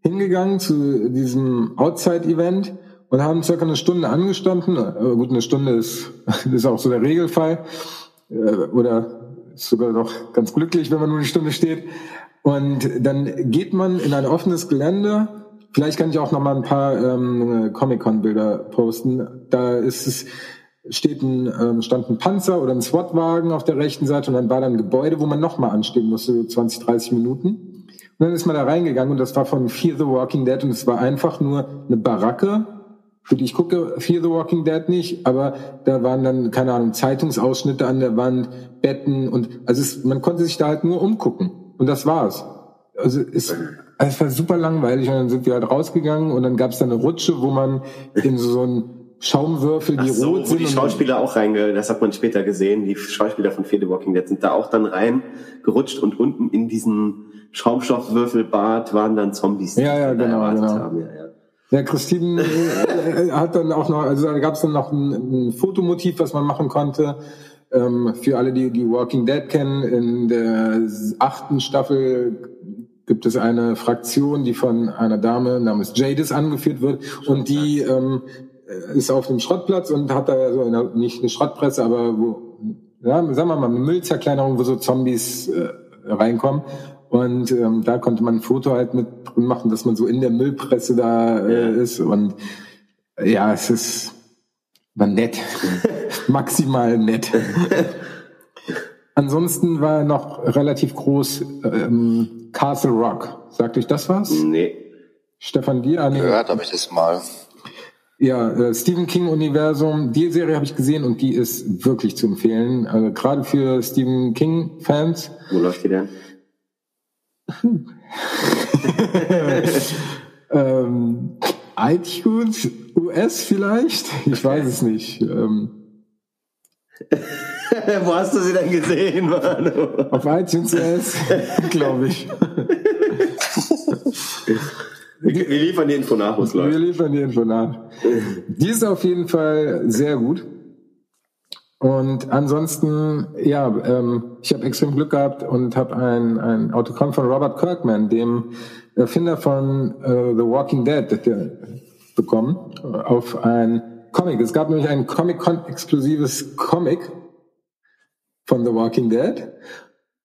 hingegangen zu diesem Outside-Event und haben circa eine Stunde angestanden. Äh, gut, eine Stunde ist, ist auch so der Regelfall. Äh, oder ist sogar noch ganz glücklich, wenn man nur eine Stunde steht. Und dann geht man in ein offenes Gelände. Vielleicht kann ich auch noch mal ein paar ähm, Comic-Con-Bilder posten. Da ist es steht ein, ähm, stand ein Panzer oder ein SWAT-Wagen auf der rechten Seite und dann war da ein Gebäude, wo man nochmal anstehen musste, so 20, 30 Minuten. Und dann ist man da reingegangen und das war von Fear the Walking Dead und es war einfach nur eine Baracke. Für die ich gucke Fear the Walking Dead nicht, aber da waren dann, keine Ahnung, Zeitungsausschnitte an der Wand, Betten und also es, man konnte sich da halt nur umgucken. Und das war's. Also es, es war super langweilig und dann sind wir halt rausgegangen und dann gab es da eine Rutsche, wo man in so, einen Schaumwürfel, die so, rot wo sind. die und dann- Schauspieler auch reinge, das hat man später gesehen, die Schauspieler von Fear the Walking Dead sind da auch dann reingerutscht und unten in diesen Schaumstoffwürfelbad waren dann Zombies. die Ja, ja, genau, genau. Haben. Ja, ja. Ja, Christine äh, hat dann auch noch, also da gab es dann noch ein, ein Fotomotiv, was man machen konnte. Ähm, für alle, die die Walking Dead kennen, in der achten Staffel gibt es eine Fraktion, die von einer Dame namens Jadis angeführt wird und die ähm, ist auf dem Schrottplatz und hat da so eine, nicht eine Schrottpresse, aber wo, ja, sagen wir mal, eine Müllzerkleinerung, wo so Zombies äh, reinkommen. Und ähm, da konnte man ein Foto halt mit drin machen, dass man so in der Müllpresse da äh, ist. Und äh, ja, es ist war nett. Maximal nett. Ansonsten war noch relativ groß ähm, Castle Rock. Sagt euch das was? Nee. Stefan dir? Ah, nee. Gehört habe ich das mal. Ja, äh, Stephen King Universum, die Serie habe ich gesehen und die ist wirklich zu empfehlen. Also gerade für Stephen King Fans. Wo läuft die denn? ähm, iTunes US vielleicht? Ich weiß es nicht. Ähm, Wo hast du sie denn gesehen, Manu? Auf iTunes US, glaube ich. Wir, wir liefern die Info nach, was Wir läuft. liefern die Info nach. Die ist auf jeden Fall sehr gut. Und ansonsten, ja, ähm, ich habe extrem Glück gehabt und habe ein, ein Autogramm von Robert Kirkman, dem Erfinder von äh, The Walking Dead, der, bekommen, äh, auf ein Comic. Es gab nämlich ein Comic-Con-exklusives Comic von The Walking Dead.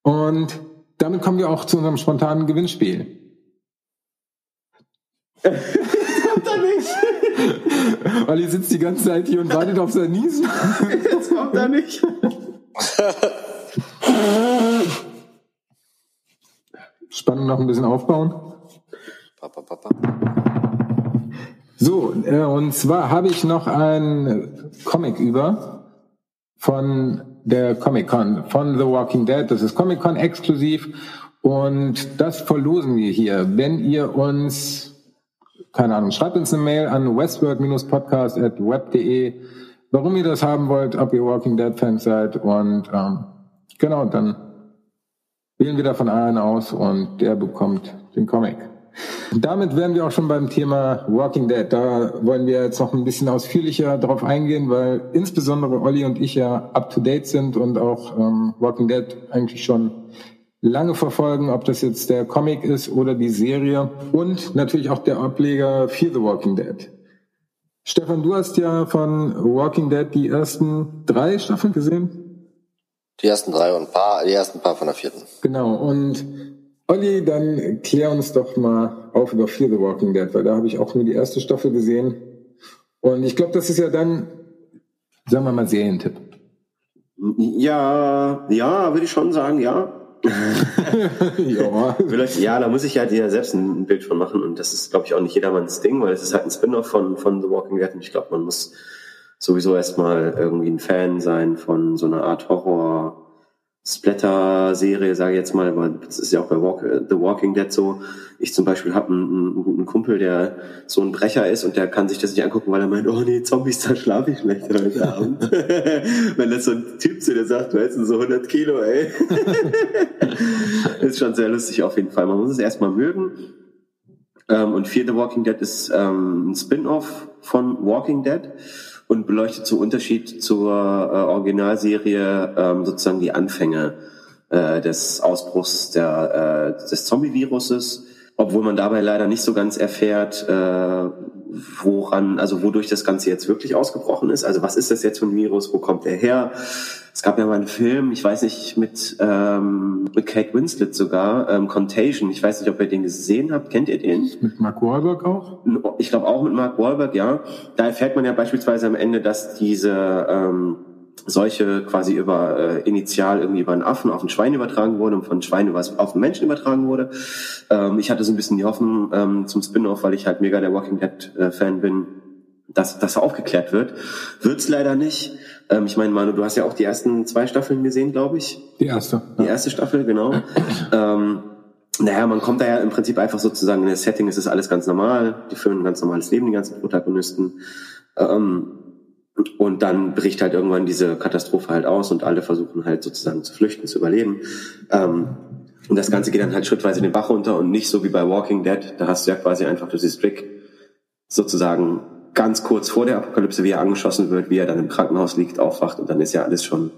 Und damit kommen wir auch zu unserem spontanen Gewinnspiel. Kommt er nicht. Olli sitzt die ganze Zeit hier und wartet auf sein Niesen. Jetzt kommt er nicht. Spannung noch ein bisschen aufbauen. Papa, papa. So, äh, und zwar habe ich noch ein Comic über von der Comic Con, von The Walking Dead. Das ist Comic Con exklusiv und das verlosen wir hier. Wenn ihr uns, keine Ahnung, schreibt uns eine Mail an westworld-podcast.web.de, warum ihr das haben wollt, ob ihr Walking Dead Fans seid und ähm, genau, dann wählen wir davon einen aus und der bekommt den Comic. Damit wären wir auch schon beim Thema Walking Dead. Da wollen wir jetzt noch ein bisschen ausführlicher drauf eingehen, weil insbesondere Olli und ich ja up to date sind und auch ähm, Walking Dead eigentlich schon lange verfolgen, ob das jetzt der Comic ist oder die Serie und natürlich auch der Ableger Fear the Walking Dead. Stefan, du hast ja von Walking Dead die ersten drei Staffeln gesehen. Die ersten drei und ein paar, die ersten paar von der vierten. Genau, und Olli, dann klär uns doch mal auf über Fear the Walking Dead, weil da habe ich auch nur die erste Staffel gesehen. Und ich glaube, das ist ja dann, sagen wir mal, Serientipp. Ja, ja, würde ich schon sagen, ja. ja. Vielleicht, ja, da muss ich halt ja selbst ein Bild von machen und das ist, glaube ich, auch nicht jedermanns Ding, weil es ist halt ein Spin-off von, von The Walking Dead und ich glaube, man muss sowieso erstmal irgendwie ein Fan sein von so einer Art Horror Splatter-Serie, sage ich jetzt mal, aber das ist ja auch bei Walk, The Walking Dead so. Ich zum Beispiel habe einen, einen guten Kumpel, der so ein Brecher ist und der kann sich das nicht angucken, weil er meint, oh nee, Zombies, da schlafe ich schlecht heute Abend. Wenn das so ein Typ zu dir sagt, du hättest so 100 Kilo, ey. ist schon sehr lustig auf jeden Fall. Man muss es erstmal mögen. Ähm, und Fear the Walking Dead ist ähm, ein Spin-off von Walking Dead und beleuchtet so Unterschied zur äh, Originalserie ähm, sozusagen die Anfänge äh, des Ausbruchs der, äh, des Zombie-Viruses, obwohl man dabei leider nicht so ganz erfährt, äh, woran, also wodurch das Ganze jetzt wirklich ausgebrochen ist. Also was ist das jetzt für ein Virus? Wo kommt der her? Es gab ja mal einen Film, ich weiß nicht, mit, ähm, mit Kate Winslet sogar, ähm, Contagion. Ich weiß nicht, ob ihr den gesehen habt. Kennt ihr den? Mit Mark Wahlberg auch? Ich glaube auch mit Mark Wahlberg, ja. Da erfährt man ja beispielsweise am Ende, dass diese ähm, Seuche quasi über äh, initial irgendwie über einen Affen auf ein Schwein übertragen wurde und von Schwein über, auf einen Menschen übertragen wurde. Ähm, ich hatte so ein bisschen die Hoffnung ähm, zum Spin-off, weil ich halt mega der Walking Dead äh, Fan bin, dass das aufgeklärt wird. Wird's leider nicht. Ähm, ich meine, Manu, du hast ja auch die ersten zwei Staffeln gesehen, glaube ich. Die erste. Die erste Staffel, genau. ähm, naja, man kommt da ja im Prinzip einfach sozusagen in das Setting, es ist alles ganz normal, die führen ein ganz normales Leben, die ganzen Protagonisten. Ähm, und dann bricht halt irgendwann diese Katastrophe halt aus und alle versuchen halt sozusagen zu flüchten, zu überleben. Ähm, und das Ganze geht dann halt schrittweise den Bach runter und nicht so wie bei Walking Dead. Da hast du ja quasi einfach, du siehst Rick sozusagen ganz kurz vor der Apokalypse, wie er angeschossen wird, wie er dann im Krankenhaus liegt, aufwacht und dann ist ja alles schon,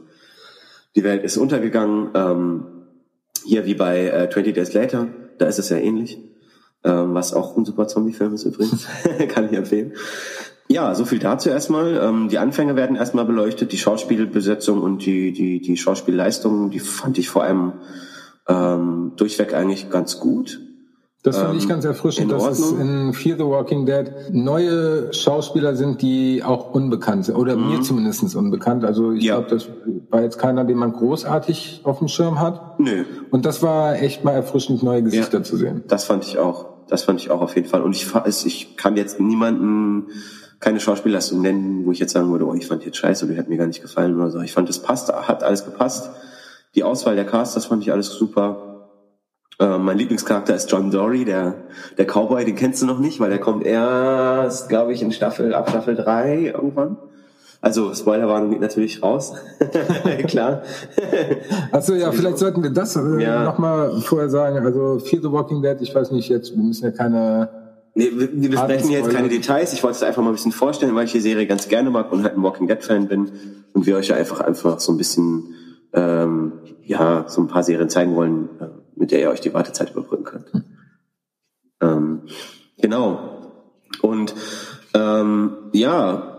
die Welt ist untergegangen. Ähm, hier wie bei äh, 20 Days Later, da ist es ja ähnlich. Ähm, was auch ein super Zombie-Film ist übrigens. Kann ich empfehlen. Ja, so viel dazu erstmal. Ähm, die Anfänge werden erstmal beleuchtet, die Schauspielbesetzung und die, die, die Schauspielleistung, die fand ich vor allem ähm, durchweg eigentlich ganz gut. Das fand ich ganz erfrischend, dass es Ordnung. in Fear the Walking Dead neue Schauspieler sind, die auch unbekannt sind. Oder mir zumindest unbekannt. Also ich Mhm. Ja. glaube, das war jetzt keiner, den man großartig auf dem Schirm hat. Nö, Und das war echt mal erfrischend, neue Gesichter zu sehen. Das fand ich auch. Das fand ich auch auf jeden Fall. Und ich, es- ich kann jetzt niemanden, keine Schauspielleistung nennen, wo ich jetzt sagen würde, oh, ich fand jetzt scheiße oder die hat mir gar nicht gefallen oder so. Ich fand, es passt, hat alles gepasst. Die Auswahl der Cast, das fand ich alles super. Äh, mein Lieblingscharakter ist John Dory, der, der Cowboy, den kennst du noch nicht, weil der kommt erst, glaube ich, in Staffel, ab Staffel 3 irgendwann. Also Spoilerwarnung geht natürlich raus. Klar. Achso, ja, vielleicht sollten wir das äh, ja. nochmal vorher sagen. Also Fear the Walking Dead, ich weiß nicht, jetzt, wir müssen ja keine Nee, wir, wir besprechen jetzt keine Details. Ich wollte es einfach mal ein bisschen vorstellen, weil ich die Serie ganz gerne mag und halt ein Walking Dead Fan bin und wir euch ja einfach einfach so ein bisschen ähm, ja so ein paar Serien zeigen wollen, äh, mit der ihr euch die Wartezeit überbrücken könnt. Hm. Ähm, genau. Und ähm, ja,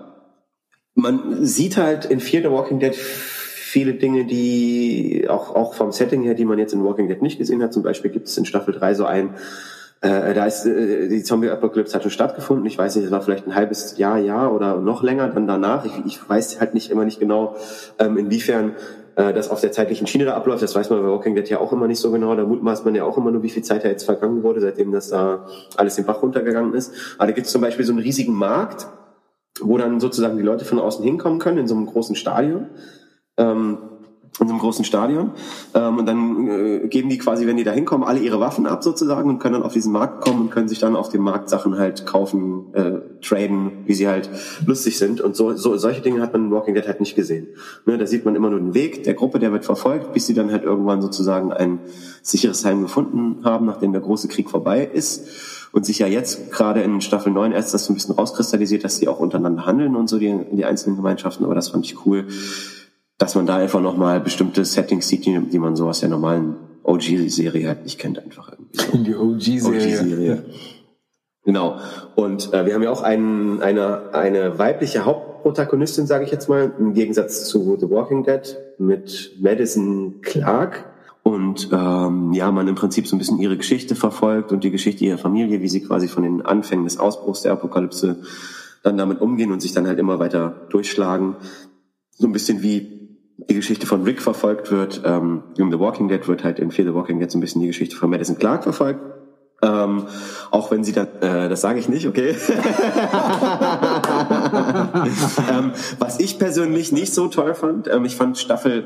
man sieht halt in Fear the Walking Dead viele Dinge, die auch, auch vom Setting her, die man jetzt in Walking Dead nicht gesehen hat. Zum Beispiel gibt es in Staffel 3 so ein, äh, da ist äh, die Zombie-Apokalypse hat schon stattgefunden. Ich weiß nicht, es war vielleicht ein halbes Jahr, Jahr oder noch länger dann danach. Ich, ich weiß halt nicht immer nicht genau, ähm, inwiefern äh, das auf der zeitlichen Schiene da abläuft. Das weiß man bei Walking Dead ja auch immer nicht so genau. Da mutmaßt man ja auch immer nur, wie viel Zeit da jetzt vergangen wurde, seitdem das da alles den Bach runtergegangen ist. Aber da gibt es zum Beispiel so einen riesigen Markt, wo dann sozusagen die Leute von außen hinkommen können in so einem großen Stadion. Ähm, in so einem großen Stadion. Ähm, und dann äh, geben die quasi, wenn die da hinkommen, alle ihre Waffen ab sozusagen und können dann auf diesen Markt kommen und können sich dann auf dem Markt Sachen halt kaufen, äh, traden, wie sie halt lustig sind. Und so, so solche Dinge hat man in Walking Dead halt nicht gesehen. Ne, da sieht man immer nur den Weg der Gruppe, der wird verfolgt, bis sie dann halt irgendwann sozusagen ein sicheres Heim gefunden haben, nachdem der große Krieg vorbei ist und sich ja jetzt gerade in Staffel 9 erst das so ein bisschen rauskristallisiert, dass sie auch untereinander handeln und so die, die einzelnen Gemeinschaften, aber das fand ich cool, dass man da einfach nochmal bestimmte Settings sieht, die, die man so aus der normalen OG-Serie halt nicht kennt, einfach irgendwie. So. Die OG-Serie. OG Genau. Und äh, wir haben ja auch einen, eine, eine weibliche Hauptprotagonistin, sage ich jetzt mal, im Gegensatz zu The Walking Dead mit Madison Clark und ähm, ja, man im Prinzip so ein bisschen ihre Geschichte verfolgt und die Geschichte ihrer Familie, wie sie quasi von den Anfängen des Ausbruchs der Apokalypse dann damit umgehen und sich dann halt immer weiter durchschlagen. So ein bisschen wie die Geschichte von Rick verfolgt wird. Ähm, in The Walking Dead wird halt in Fear the Walking Dead so ein bisschen die Geschichte von Madison Clark verfolgt. Ähm, auch wenn sie dann, äh, das sage ich nicht, okay. ähm, was ich persönlich nicht so toll fand, ähm, ich fand Staffel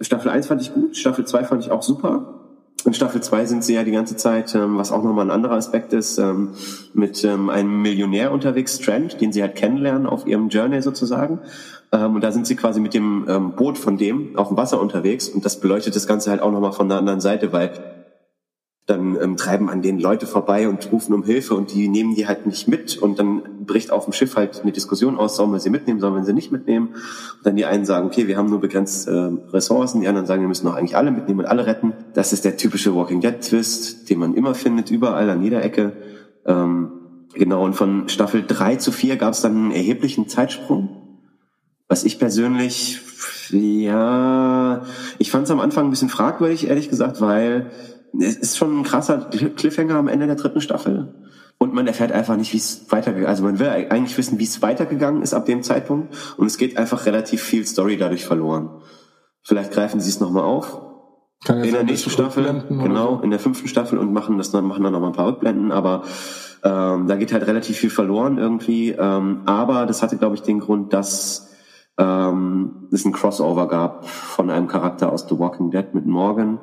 Staffel 1 fand ich gut, Staffel 2 fand ich auch super. In Staffel 2 sind sie ja die ganze Zeit, ähm, was auch nochmal ein anderer Aspekt ist, ähm, mit ähm, einem Millionär unterwegs, Strand, den sie halt kennenlernen auf ihrem Journey sozusagen. Ähm, und da sind sie quasi mit dem ähm, Boot von dem auf dem Wasser unterwegs und das beleuchtet das Ganze halt auch nochmal von der anderen Seite, weil dann ähm, treiben an denen Leute vorbei und rufen um Hilfe und die nehmen die halt nicht mit und dann bricht auf dem Schiff halt eine Diskussion aus, sollen wir sie mitnehmen, sollen wir sie nicht mitnehmen. Und dann die einen sagen, okay, wir haben nur begrenzt äh, Ressourcen, die anderen sagen, wir müssen doch eigentlich alle mitnehmen und alle retten. Das ist der typische Walking Dead Twist, den man immer findet, überall an jeder Ecke. Ähm, genau, und von Staffel drei zu vier gab es dann einen erheblichen Zeitsprung. Was ich persönlich, ja, ich fand es am Anfang ein bisschen fragwürdig, ehrlich gesagt, weil es ist schon ein krasser Cliffhanger am Ende der dritten Staffel. Und man erfährt einfach nicht, wie es weitergegangen Also man will eigentlich wissen, wie es weitergegangen ist ab dem Zeitpunkt. Und es geht einfach relativ viel Story dadurch verloren. Vielleicht greifen sie es nochmal auf. Kann in der nächsten Staffel, genau, so? in der fünften Staffel und machen das dann, machen dann nochmal ein paar Rückblenden, aber ähm, da geht halt relativ viel verloren irgendwie. Ähm, aber das hatte, glaube ich, den Grund, dass ähm, es ein Crossover gab von einem Charakter aus The Walking Dead mit Morgan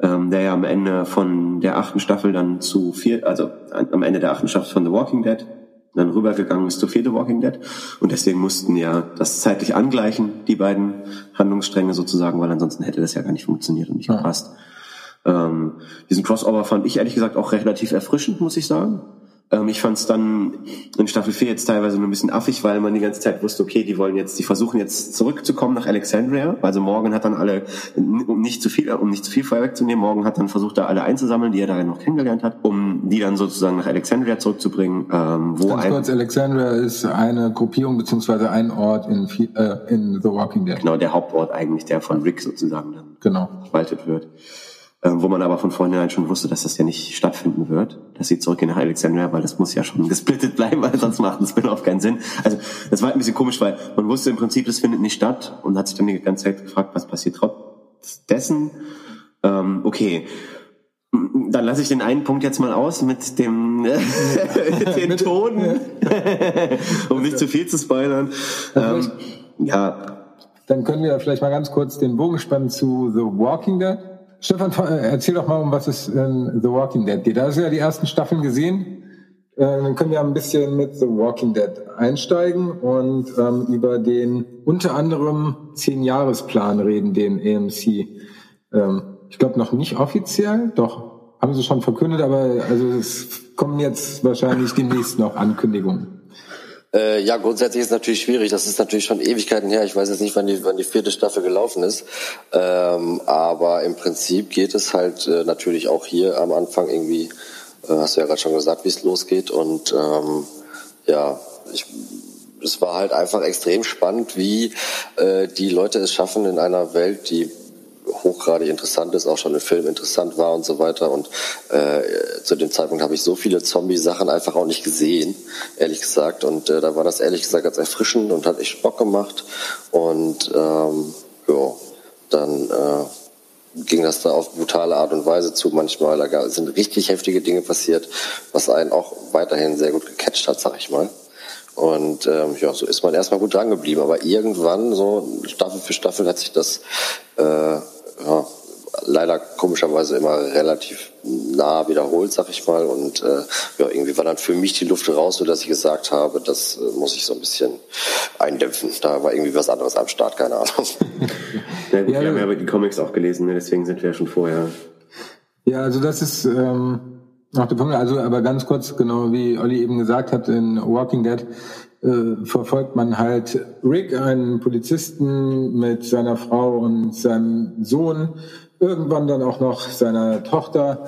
ähm, der ja am Ende von der achten Staffel dann zu vier, also am Ende der achten Staffel von The Walking Dead dann rübergegangen ist zu Fear The Walking Dead. Und deswegen mussten ja das zeitlich angleichen, die beiden Handlungsstränge sozusagen, weil ansonsten hätte das ja gar nicht funktioniert und nicht gepasst. Ähm, diesen Crossover fand ich ehrlich gesagt auch relativ erfrischend, muss ich sagen. Ähm, ich fand es dann in Staffel 4 jetzt teilweise nur ein bisschen affig, weil man die ganze Zeit wusste, okay, die wollen jetzt, die versuchen jetzt zurückzukommen nach Alexandria. Also Morgan hat dann alle, um nicht zu viel, um nicht zu viel vorwegzunehmen, Morgan hat dann versucht, da alle einzusammeln, die er darin noch kennengelernt hat, um die dann sozusagen nach Alexandria zurückzubringen. Ähm, wo Ganz kurz, Alexandria ist eine Gruppierung beziehungsweise ein Ort in, äh, in The Walking Dead. Genau, der Hauptort eigentlich, der von Rick sozusagen dann genau. verwaltet wird. Ähm, wo man aber von vornherein schon wusste, dass das ja nicht stattfinden wird, dass sie zurückgehen nach Alexandria, weil das muss ja schon gesplittet bleiben, weil sonst macht ein Spin-off keinen Sinn. Also das war ein bisschen komisch, weil man wusste im Prinzip, das findet nicht statt und hat sich dann die ganze Zeit gefragt, was passiert trotz dessen. Ähm, okay, dann lasse ich den einen Punkt jetzt mal aus mit dem den Ton, um nicht zu viel zu spoilern. Ähm, ja. Dann können wir vielleicht mal ganz kurz den Bogen spannen zu The Walking Dead. Stefan, erzähl doch mal, um was es in The Walking Dead geht. Da hast du ja die ersten Staffeln gesehen. Äh, dann können wir ein bisschen mit The Walking Dead einsteigen und ähm, über den unter anderem Zehn-Jahres-Plan reden, den AMC, ähm, ich glaube noch nicht offiziell, doch haben sie schon verkündet, aber also es kommen jetzt wahrscheinlich demnächst noch Ankündigungen. Äh, ja, grundsätzlich ist natürlich schwierig. Das ist natürlich schon Ewigkeiten her. Ich weiß jetzt nicht, wann die, wann die vierte Staffel gelaufen ist. Ähm, aber im Prinzip geht es halt äh, natürlich auch hier am Anfang irgendwie, äh, hast du ja gerade schon gesagt, wie es losgeht. Und ähm, ja, ich, es war halt einfach extrem spannend, wie äh, die Leute es schaffen in einer Welt, die hochgradig interessant ist, auch schon im Film interessant war und so weiter. Und äh, zu dem Zeitpunkt habe ich so viele Zombie-Sachen einfach auch nicht gesehen, ehrlich gesagt. Und äh, da war das ehrlich gesagt ganz erfrischend und hat echt Bock gemacht. Und ähm, ja, dann äh, ging das da auf brutale Art und Weise zu manchmal. Da sind richtig heftige Dinge passiert, was einen auch weiterhin sehr gut gecatcht hat, sag ich mal. Und ähm, ja, so ist man erstmal gut dran geblieben. Aber irgendwann, so Staffel für Staffel, hat sich das äh, ja, leider komischerweise immer relativ nah wiederholt, sag ich mal. Und äh, ja, irgendwie war dann für mich die Luft raus, so dass ich gesagt habe, das äh, muss ich so ein bisschen eindämpfen. Da war irgendwie was anderes am Start, keine Ahnung. ja, gut, wir haben ja die Comics auch gelesen, ne? deswegen sind wir ja schon vorher. Ja, also das ist ähm, Ach, der Punkt, also aber ganz kurz, genau wie Olli eben gesagt hat, in Walking Dead äh, verfolgt man halt Rick, einen Polizisten mit seiner Frau und seinem Sohn, irgendwann dann auch noch seiner Tochter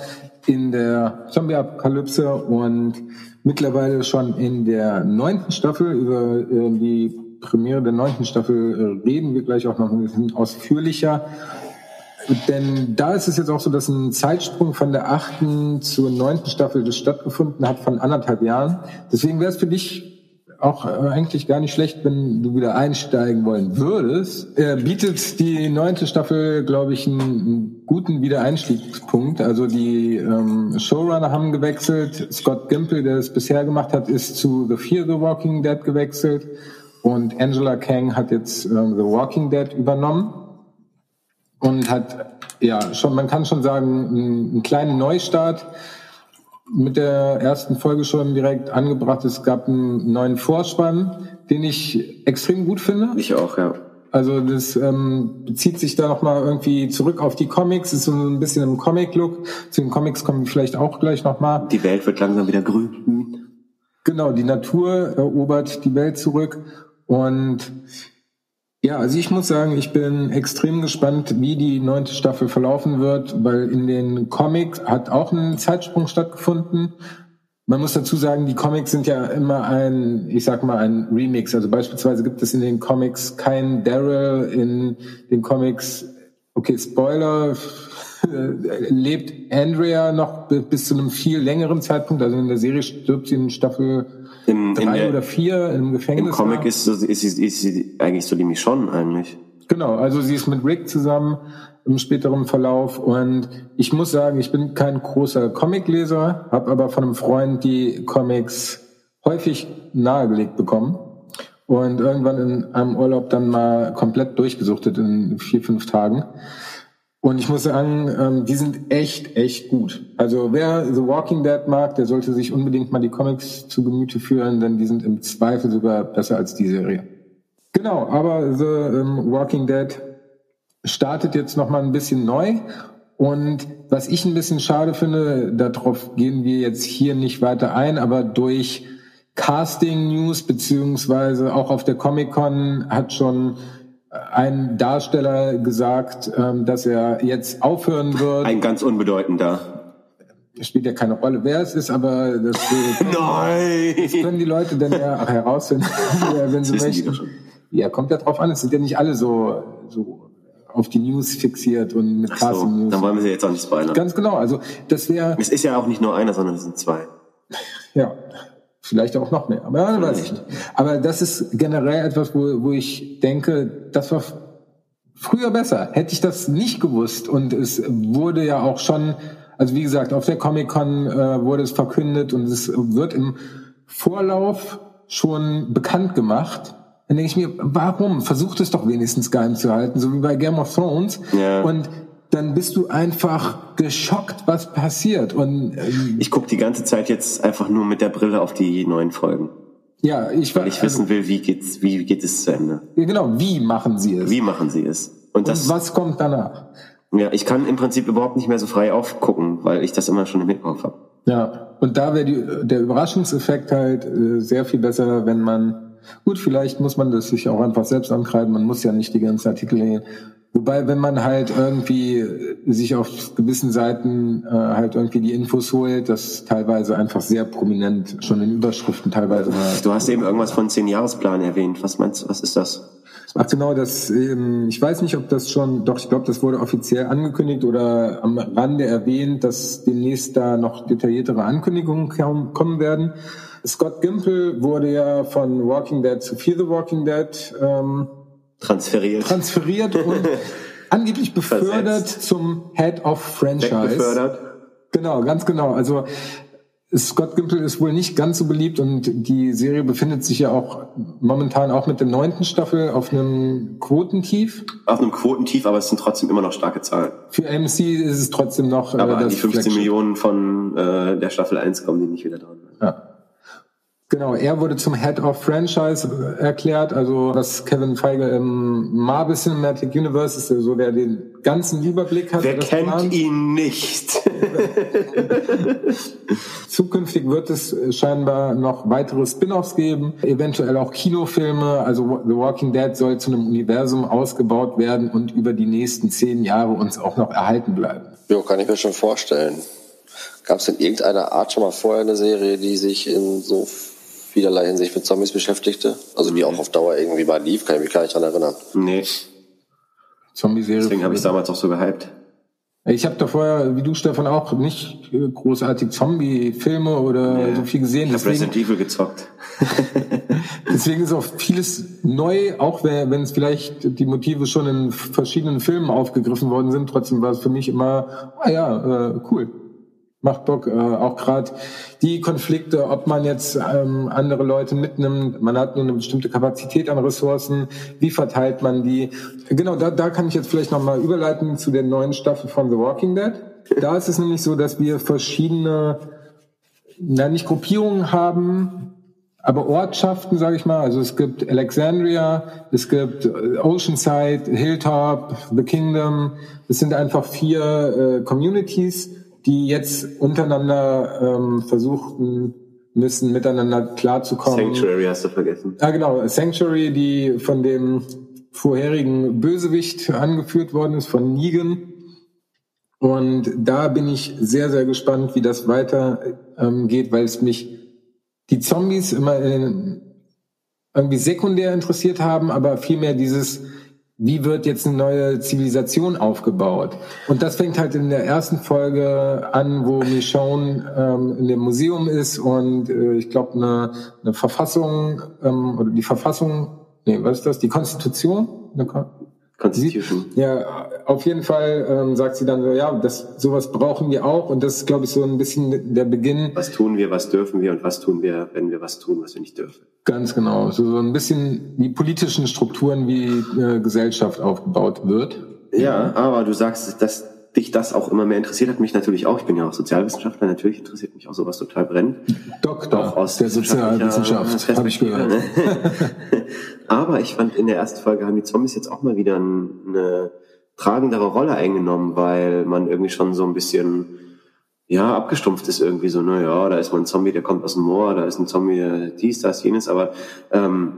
in der Zombie-Apokalypse und mittlerweile schon in der neunten Staffel über äh, die Premiere der neunten Staffel äh, reden wir gleich auch noch ein bisschen ausführlicher. Denn da ist es jetzt auch so, dass ein Zeitsprung von der achten zur neunten Staffel stattgefunden hat von anderthalb Jahren. Deswegen wäre es für dich auch äh, eigentlich gar nicht schlecht, wenn du wieder einsteigen wollen würdest. Er bietet die neunte Staffel, glaube ich, einen, guten Wiedereinstiegspunkt. Also die ähm, Showrunner haben gewechselt. Scott Gimple, der es bisher gemacht hat, ist zu The Fear the Walking Dead gewechselt. Und Angela Kang hat jetzt ähm, The Walking Dead übernommen und hat ja schon, man kann schon sagen, einen, kleinen Neustart mit der ersten Folge schon direkt angebracht. Es gab einen neuen Vorspann, den ich extrem gut finde. Ich auch, ja. Also das ähm, bezieht sich da nochmal irgendwie zurück auf die Comics, ist so ein bisschen im Comic-Look. Zu den Comics kommen wir vielleicht auch gleich nochmal. Die Welt wird langsam wieder grün. Genau, die Natur erobert die Welt zurück und ja, also ich muss sagen, ich bin extrem gespannt, wie die neunte Staffel verlaufen wird, weil in den Comics hat auch ein Zeitsprung stattgefunden. Man muss dazu sagen, die Comics sind ja immer ein, ich sag mal, ein Remix. Also beispielsweise gibt es in den Comics kein Daryl, in den Comics, okay, Spoiler, lebt Andrea noch bis zu einem viel längeren Zeitpunkt. Also in der Serie stirbt sie in Staffel Im, drei der, oder vier im Gefängnis. Im Comic ist, ist, ist, ist sie eigentlich so die Michonne eigentlich. Genau, also sie ist mit Rick zusammen im späteren Verlauf und ich muss sagen, ich bin kein großer Comicleser, habe aber von einem Freund die Comics häufig nahegelegt bekommen und irgendwann in einem Urlaub dann mal komplett durchgesuchtet in vier, fünf Tagen. Und ich muss sagen, ähm, die sind echt, echt gut. Also wer The Walking Dead mag, der sollte sich unbedingt mal die Comics zu Gemüte führen, denn die sind im Zweifel sogar besser als die Serie. Genau, aber The ähm, Walking Dead startet jetzt noch mal ein bisschen neu. Und was ich ein bisschen schade finde, darauf gehen wir jetzt hier nicht weiter ein, aber durch Casting News beziehungsweise auch auf der Comic Con hat schon ein Darsteller gesagt, ähm, dass er jetzt aufhören wird. Ein ganz unbedeutender. Spielt ja keine Rolle, wer es ist, aber das, Nein. das können die Leute dann ja herausfinden, wenn sie möchten. Ja, kommt ja drauf an. Es sind ja nicht alle so, so auf die News fixiert und mit Ach so, News. Dann wollen wir sie jetzt auch nicht spoilern. Ganz genau. Also das wäre. Es ist ja auch nicht nur einer, sondern es sind zwei. Ja. Vielleicht auch noch mehr, aber ja, weiß ich nicht. Aber das ist generell etwas, wo, wo ich denke, das war früher besser. Hätte ich das nicht gewusst und es wurde ja auch schon, also wie gesagt, auf der Comic Con äh, wurde es verkündet und es wird im Vorlauf schon bekannt gemacht. Dann denke ich mir, warum? Versucht es doch wenigstens geheim zu halten, so wie bei Game of Thrones. Ja. Und dann bist du einfach geschockt, was passiert. Und ähm, Ich gucke die ganze Zeit jetzt einfach nur mit der Brille auf die neuen Folgen. ja, ich Weil ich wissen will, wie geht's, wie geht es zu Ende? ja, genau, wie machen sie es? Wie machen sie es? Und das, Und was kommt danach? ja, ich kann im Prinzip überhaupt nicht mehr so frei aufgucken, weil ich das immer schon im Hinterkopf habe. Ja, und da wäre der Überraschungseffekt halt äh, sehr viel besser, wenn man, gut, vielleicht muss man das sich auch einfach selbst ankreiden, man muss ja nicht die ganzen Artikel. Wobei, wenn man halt irgendwie sich auf gewissen Seiten äh, halt irgendwie die Infos holt, das teilweise einfach sehr prominent schon in Überschriften teilweise. Du hast eben irgendwas von zehn Jahresplan erwähnt. Was meinst du, was ist das? Ach genau, das, ähm, ich weiß nicht, ob das schon, doch, ich glaube, das wurde offiziell angekündigt oder am Rande erwähnt, dass demnächst da noch detailliertere Ankündigungen kommen werden. Scott Gimple wurde ja von Walking Dead zu Fear the Walking Dead ähm, Transferiert. transferiert und angeblich befördert Versetzt. zum Head of Franchise. Wegbefördert. Genau, ganz genau. Also Scott Gimple ist wohl nicht ganz so beliebt und die Serie befindet sich ja auch momentan auch mit der neunten Staffel auf einem Quotentief. Auf einem Quotentief, aber es sind trotzdem immer noch starke Zahlen. Für AMC ist es trotzdem noch äh, Aber das die 15 Flagship. Millionen von äh, der Staffel 1 kommen die nicht wieder dran. Ja. Genau, er wurde zum Head of Franchise äh, erklärt, also was Kevin Feige im Marvel Cinematic Universe ist, der so der den ganzen Überblick hat. Wer kennt plant. ihn nicht? Zukünftig wird es scheinbar noch weitere Spin-offs geben, eventuell auch Kinofilme. Also The Walking Dead soll zu einem Universum ausgebaut werden und über die nächsten zehn Jahre uns auch noch erhalten bleiben. Jo, kann ich mir schon vorstellen. Gab es in irgendeiner Art schon mal vorher eine Serie, die sich in so vielerlei Hinsicht mit Zombies beschäftigte? Also die auch auf Dauer irgendwie mal lief, kann ich mich gar nicht dran erinnern. nee, Zombie-Serie. deswegen habe ich damals auch so gehypt. Ich habe da vorher, wie du Stefan, auch nicht großartig Zombie-Filme oder so viel gesehen. Ich habe Resident Evil gezockt. deswegen ist auch vieles neu, auch wenn wenn es vielleicht die Motive schon in verschiedenen Filmen aufgegriffen worden sind. Trotzdem war es für mich immer, ah ja, äh, cool. Macht Bock, äh, auch gerade die Konflikte, ob man jetzt ähm, andere Leute mitnimmt, man hat nur eine bestimmte Kapazität an Ressourcen, wie verteilt man die? Genau, da, da kann ich jetzt vielleicht nochmal überleiten zu der neuen Staffel von The Walking Dead. Da ist es nämlich so, dass wir verschiedene, na nicht Gruppierungen haben, aber Ortschaften, sage ich mal. Also es gibt Alexandria, es gibt äh, Oceanside, Hilltop, The Kingdom. Es sind einfach vier äh, Communities, die jetzt untereinander ähm, versuchen müssen, miteinander klarzukommen. Sanctuary hast du vergessen. Ja, genau. Sanctuary, die von dem vorherigen Bösewicht angeführt worden ist, von Negan. Und da bin ich sehr, sehr gespannt, wie das weiter ähm, geht, weil es mich die Zombies immer äh, irgendwie sekundär interessiert haben, aber vielmehr dieses, wie wird jetzt eine neue Zivilisation aufgebaut? Und das fängt halt in der ersten Folge an, wo Michonne ähm, in dem Museum ist und äh, ich glaube eine, eine Verfassung ähm, oder die Verfassung, nee, was ist das? Die Konstitution? Kon Constitution. ja, auf jeden Fall ähm, sagt sie dann so, ja, das sowas brauchen wir auch und das ist, glaube ich, so ein bisschen der Beginn. Was tun wir, was dürfen wir und was tun wir, wenn wir was tun, was wir nicht dürfen? Ganz genau, so, so ein bisschen die politischen Strukturen, wie äh, Gesellschaft aufgebaut wird. Ja, aber du sagst, dass dich das auch immer mehr interessiert, hat mich natürlich auch. Ich bin ja auch Sozialwissenschaftler, natürlich interessiert mich auch sowas total brennend. Doktor Auch aus der Sozialwissenschaft, habe ich gehört. Perspektive. Aber ich fand, in der ersten Folge haben die Zombies jetzt auch mal wieder eine tragendere Rolle eingenommen, weil man irgendwie schon so ein bisschen, ja, abgestumpft ist irgendwie so, na ja, da ist mal ein Zombie, der kommt aus dem Moor, da ist ein Zombie, der dies, das, jenes, aber ähm,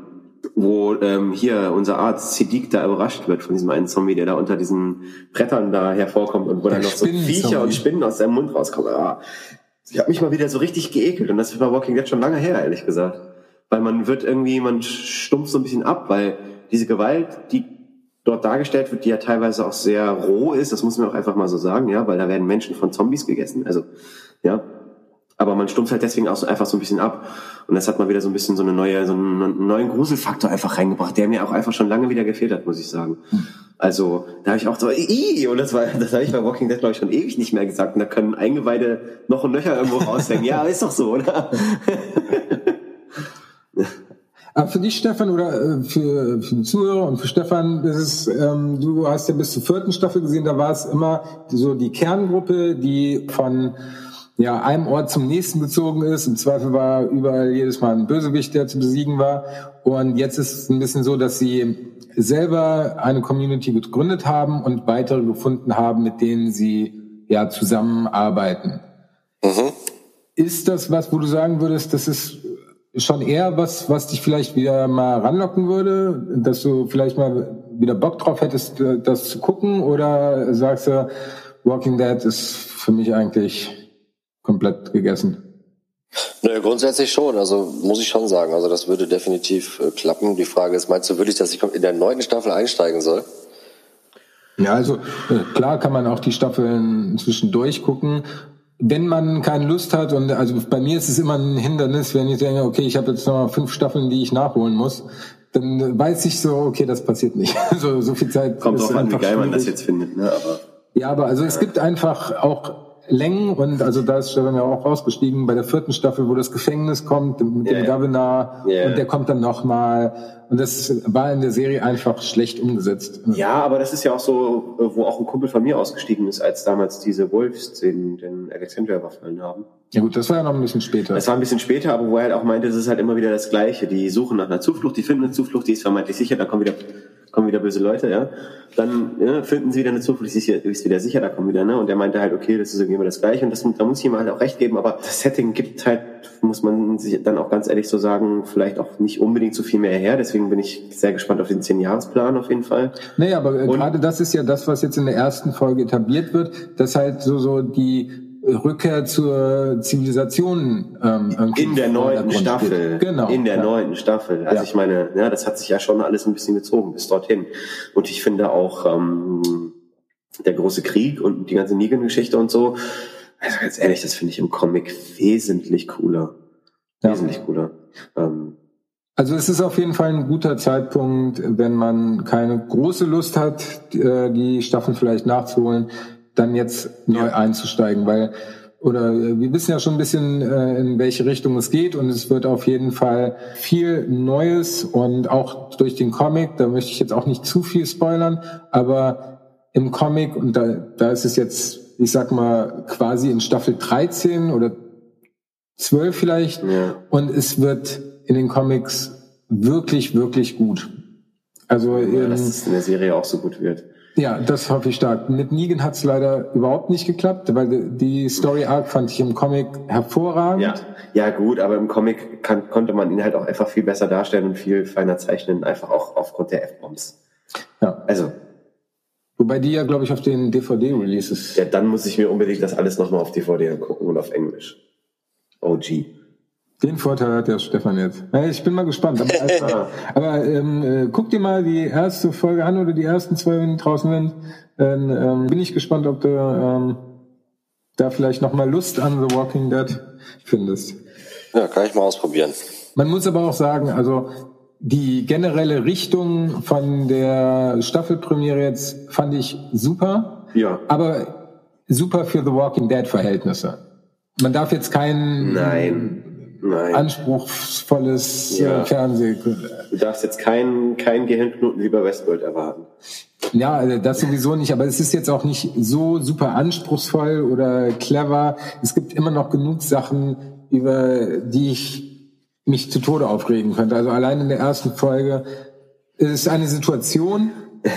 wo ähm, hier unser Arzt Siddiq da überrascht wird von diesem einen Zombie, der da unter diesen Brettern da hervorkommt und wo Der dann noch so. Viecher und Spinnen aus seinem Mund rauskommen. Ah, ich habe mich mal wieder so richtig geekelt und das ist bei Walking Dead schon lange her, ehrlich gesagt. Weil man wird irgendwie, man stumpft so ein bisschen ab, weil diese Gewalt, die dort dargestellt wird, die ja teilweise auch sehr roh ist, das muss man auch einfach mal so sagen, ja, weil da werden Menschen von Zombies gegessen, also, ja. Aber man stumpft halt deswegen auch so einfach so ein bisschen ab. Und das hat mal wieder so ein bisschen so eine neue, so einen neuen Gruselfaktor einfach reingebracht, der mir auch einfach schon lange wieder gefehlt hat, muss ich sagen. Also, da habe ich auch so, Ii! und das war, das habe ich bei Walking Dead, glaube ich, schon ewig nicht mehr gesagt. Und da können Eingeweide noch und Löcher irgendwo raushängen. Ja, ist doch so, oder? Aber für dich, Stefan, oder äh, für, für die Zuhörer und für Stefan, das ist, ähm, du hast ja bis zur vierten Staffel gesehen, da war es immer so die Kerngruppe, die von ja, einem Ort zum nächsten gezogen ist. Im Zweifel war überall jedes Mal ein Bösewicht, der zu besiegen war. Und jetzt ist es ein bisschen so, dass sie selber eine Community gegründet haben und weitere gefunden haben, mit denen sie ja zusammenarbeiten. Mhm. Ist das was, wo du sagen würdest, das ist schon eher was, was dich vielleicht wieder mal ranlocken würde, dass du vielleicht mal wieder Bock drauf hättest, das zu gucken? Oder sagst du, Walking Dead ist für mich eigentlich komplett gegessen? Naja, grundsätzlich schon. Also muss ich schon sagen. Also das würde definitiv äh, klappen. Die Frage ist, meinst du wirklich, dass ich in der neunten Staffel einsteigen soll? Ja, also äh, klar kann man auch die Staffeln zwischendurch gucken wenn man keine Lust hat und also bei mir ist es immer ein Hindernis, wenn ich denke, okay, ich habe jetzt noch fünf Staffeln, die ich nachholen muss, dann weiß ich so, okay, das passiert nicht. so, so viel Zeit. Kommt drauf an, wie geil man das jetzt findet, ne? Aber ja, aber also es gibt einfach auch Längen und also da ist Stefan ja auch rausgestiegen bei der vierten Staffel, wo das Gefängnis kommt mit yeah. dem Governor yeah. und der kommt dann nochmal und das war in der Serie einfach schlecht umgesetzt. Ja, aber das ist ja auch so, wo auch ein Kumpel von mir ausgestiegen ist, als damals diese Wolves den, den Alexandria überfallen haben. Ja gut, das war ja noch ein bisschen später. Das war ein bisschen später, aber wo er halt auch meinte, es ist halt immer wieder das Gleiche. Die suchen nach einer Zuflucht, die finden eine Zuflucht, die ist vermeintlich sicher, da kommen wieder kommen wieder böse Leute, ja. Dann ja, finden sie wieder eine Zuflucht, ist, ist wieder sicher, da kommen wieder, ne? Und er meinte halt, okay, das ist irgendwie immer das Gleiche und das, da muss ich ihm halt auch recht geben, aber das Setting gibt halt, muss man sich dann auch ganz ehrlich so sagen, vielleicht auch nicht unbedingt so viel mehr her. Deswegen bin ich sehr gespannt auf den Zehn-Jahres-Plan auf jeden Fall. Nee, aber und, gerade das ist ja das, was jetzt in der ersten Folge etabliert wird, dass halt so, so die Rückkehr zur Zivilisation ähm, in der neunten Staffel. Genau. In der neunten ja. Staffel. Also ja. ich meine, ja, das hat sich ja schon alles ein bisschen gezogen bis dorthin. Und ich finde auch ähm, der große Krieg und die ganze Negan-Geschichte und so. Also ganz ehrlich, das finde ich im Comic wesentlich cooler. Ja. Wesentlich cooler. Ähm, also es ist auf jeden Fall ein guter Zeitpunkt, wenn man keine große Lust hat, äh, die Staffeln vielleicht nachzuholen, dann jetzt neu einzusteigen, weil oder äh, wir wissen ja schon ein bisschen, äh, in welche Richtung es geht und es wird auf jeden Fall viel Neues und auch durch den Comic, da möchte ich jetzt auch nicht zu viel spoilern, aber im Comic, und da, da ist es jetzt, ich sag mal, quasi in Staffel 13 oder 12 vielleicht ja. und es wird in den Comics wirklich, wirklich gut. Also ja, dass es in der Serie auch so gut wird. Ja, das hoffe ich stark. Mit Negan hat es leider überhaupt nicht geklappt, weil die Story Arc fand ich im Comic hervorragend. Ja, ja gut, aber im Comic kann, konnte man ihn halt auch einfach viel besser darstellen und viel feiner zeichnen, einfach auch aufgrund der F-Bombs. Ja. Also. Wobei die ja, glaube ich, auf den DVD-Releases. Ja, dann muss ich mir unbedingt das alles nochmal auf DVD angucken und auf Englisch. OG. Den Vorteil hat der Stefan jetzt. Ich bin mal gespannt. Aber, also, aber ähm, äh, guck dir mal die erste Folge an oder die ersten zwei, wenn die draußen sind. Dann ähm, bin ich gespannt, ob du ähm, da vielleicht nochmal Lust an The Walking Dead findest. Ja, kann ich mal ausprobieren. Man muss aber auch sagen, also die generelle Richtung von der Staffelpremiere jetzt fand ich super. Ja. Aber super für The Walking Dead Verhältnisse. Man darf jetzt keinen Nein. Nein. anspruchsvolles ja. Fernsehen. Du darfst jetzt keinen kein Gehirnknoten wie bei Westworld erwarten. Ja, also das sowieso nicht, aber es ist jetzt auch nicht so super anspruchsvoll oder clever. Es gibt immer noch genug Sachen, über die ich mich zu Tode aufregen könnte. Also allein in der ersten Folge ist eine Situation,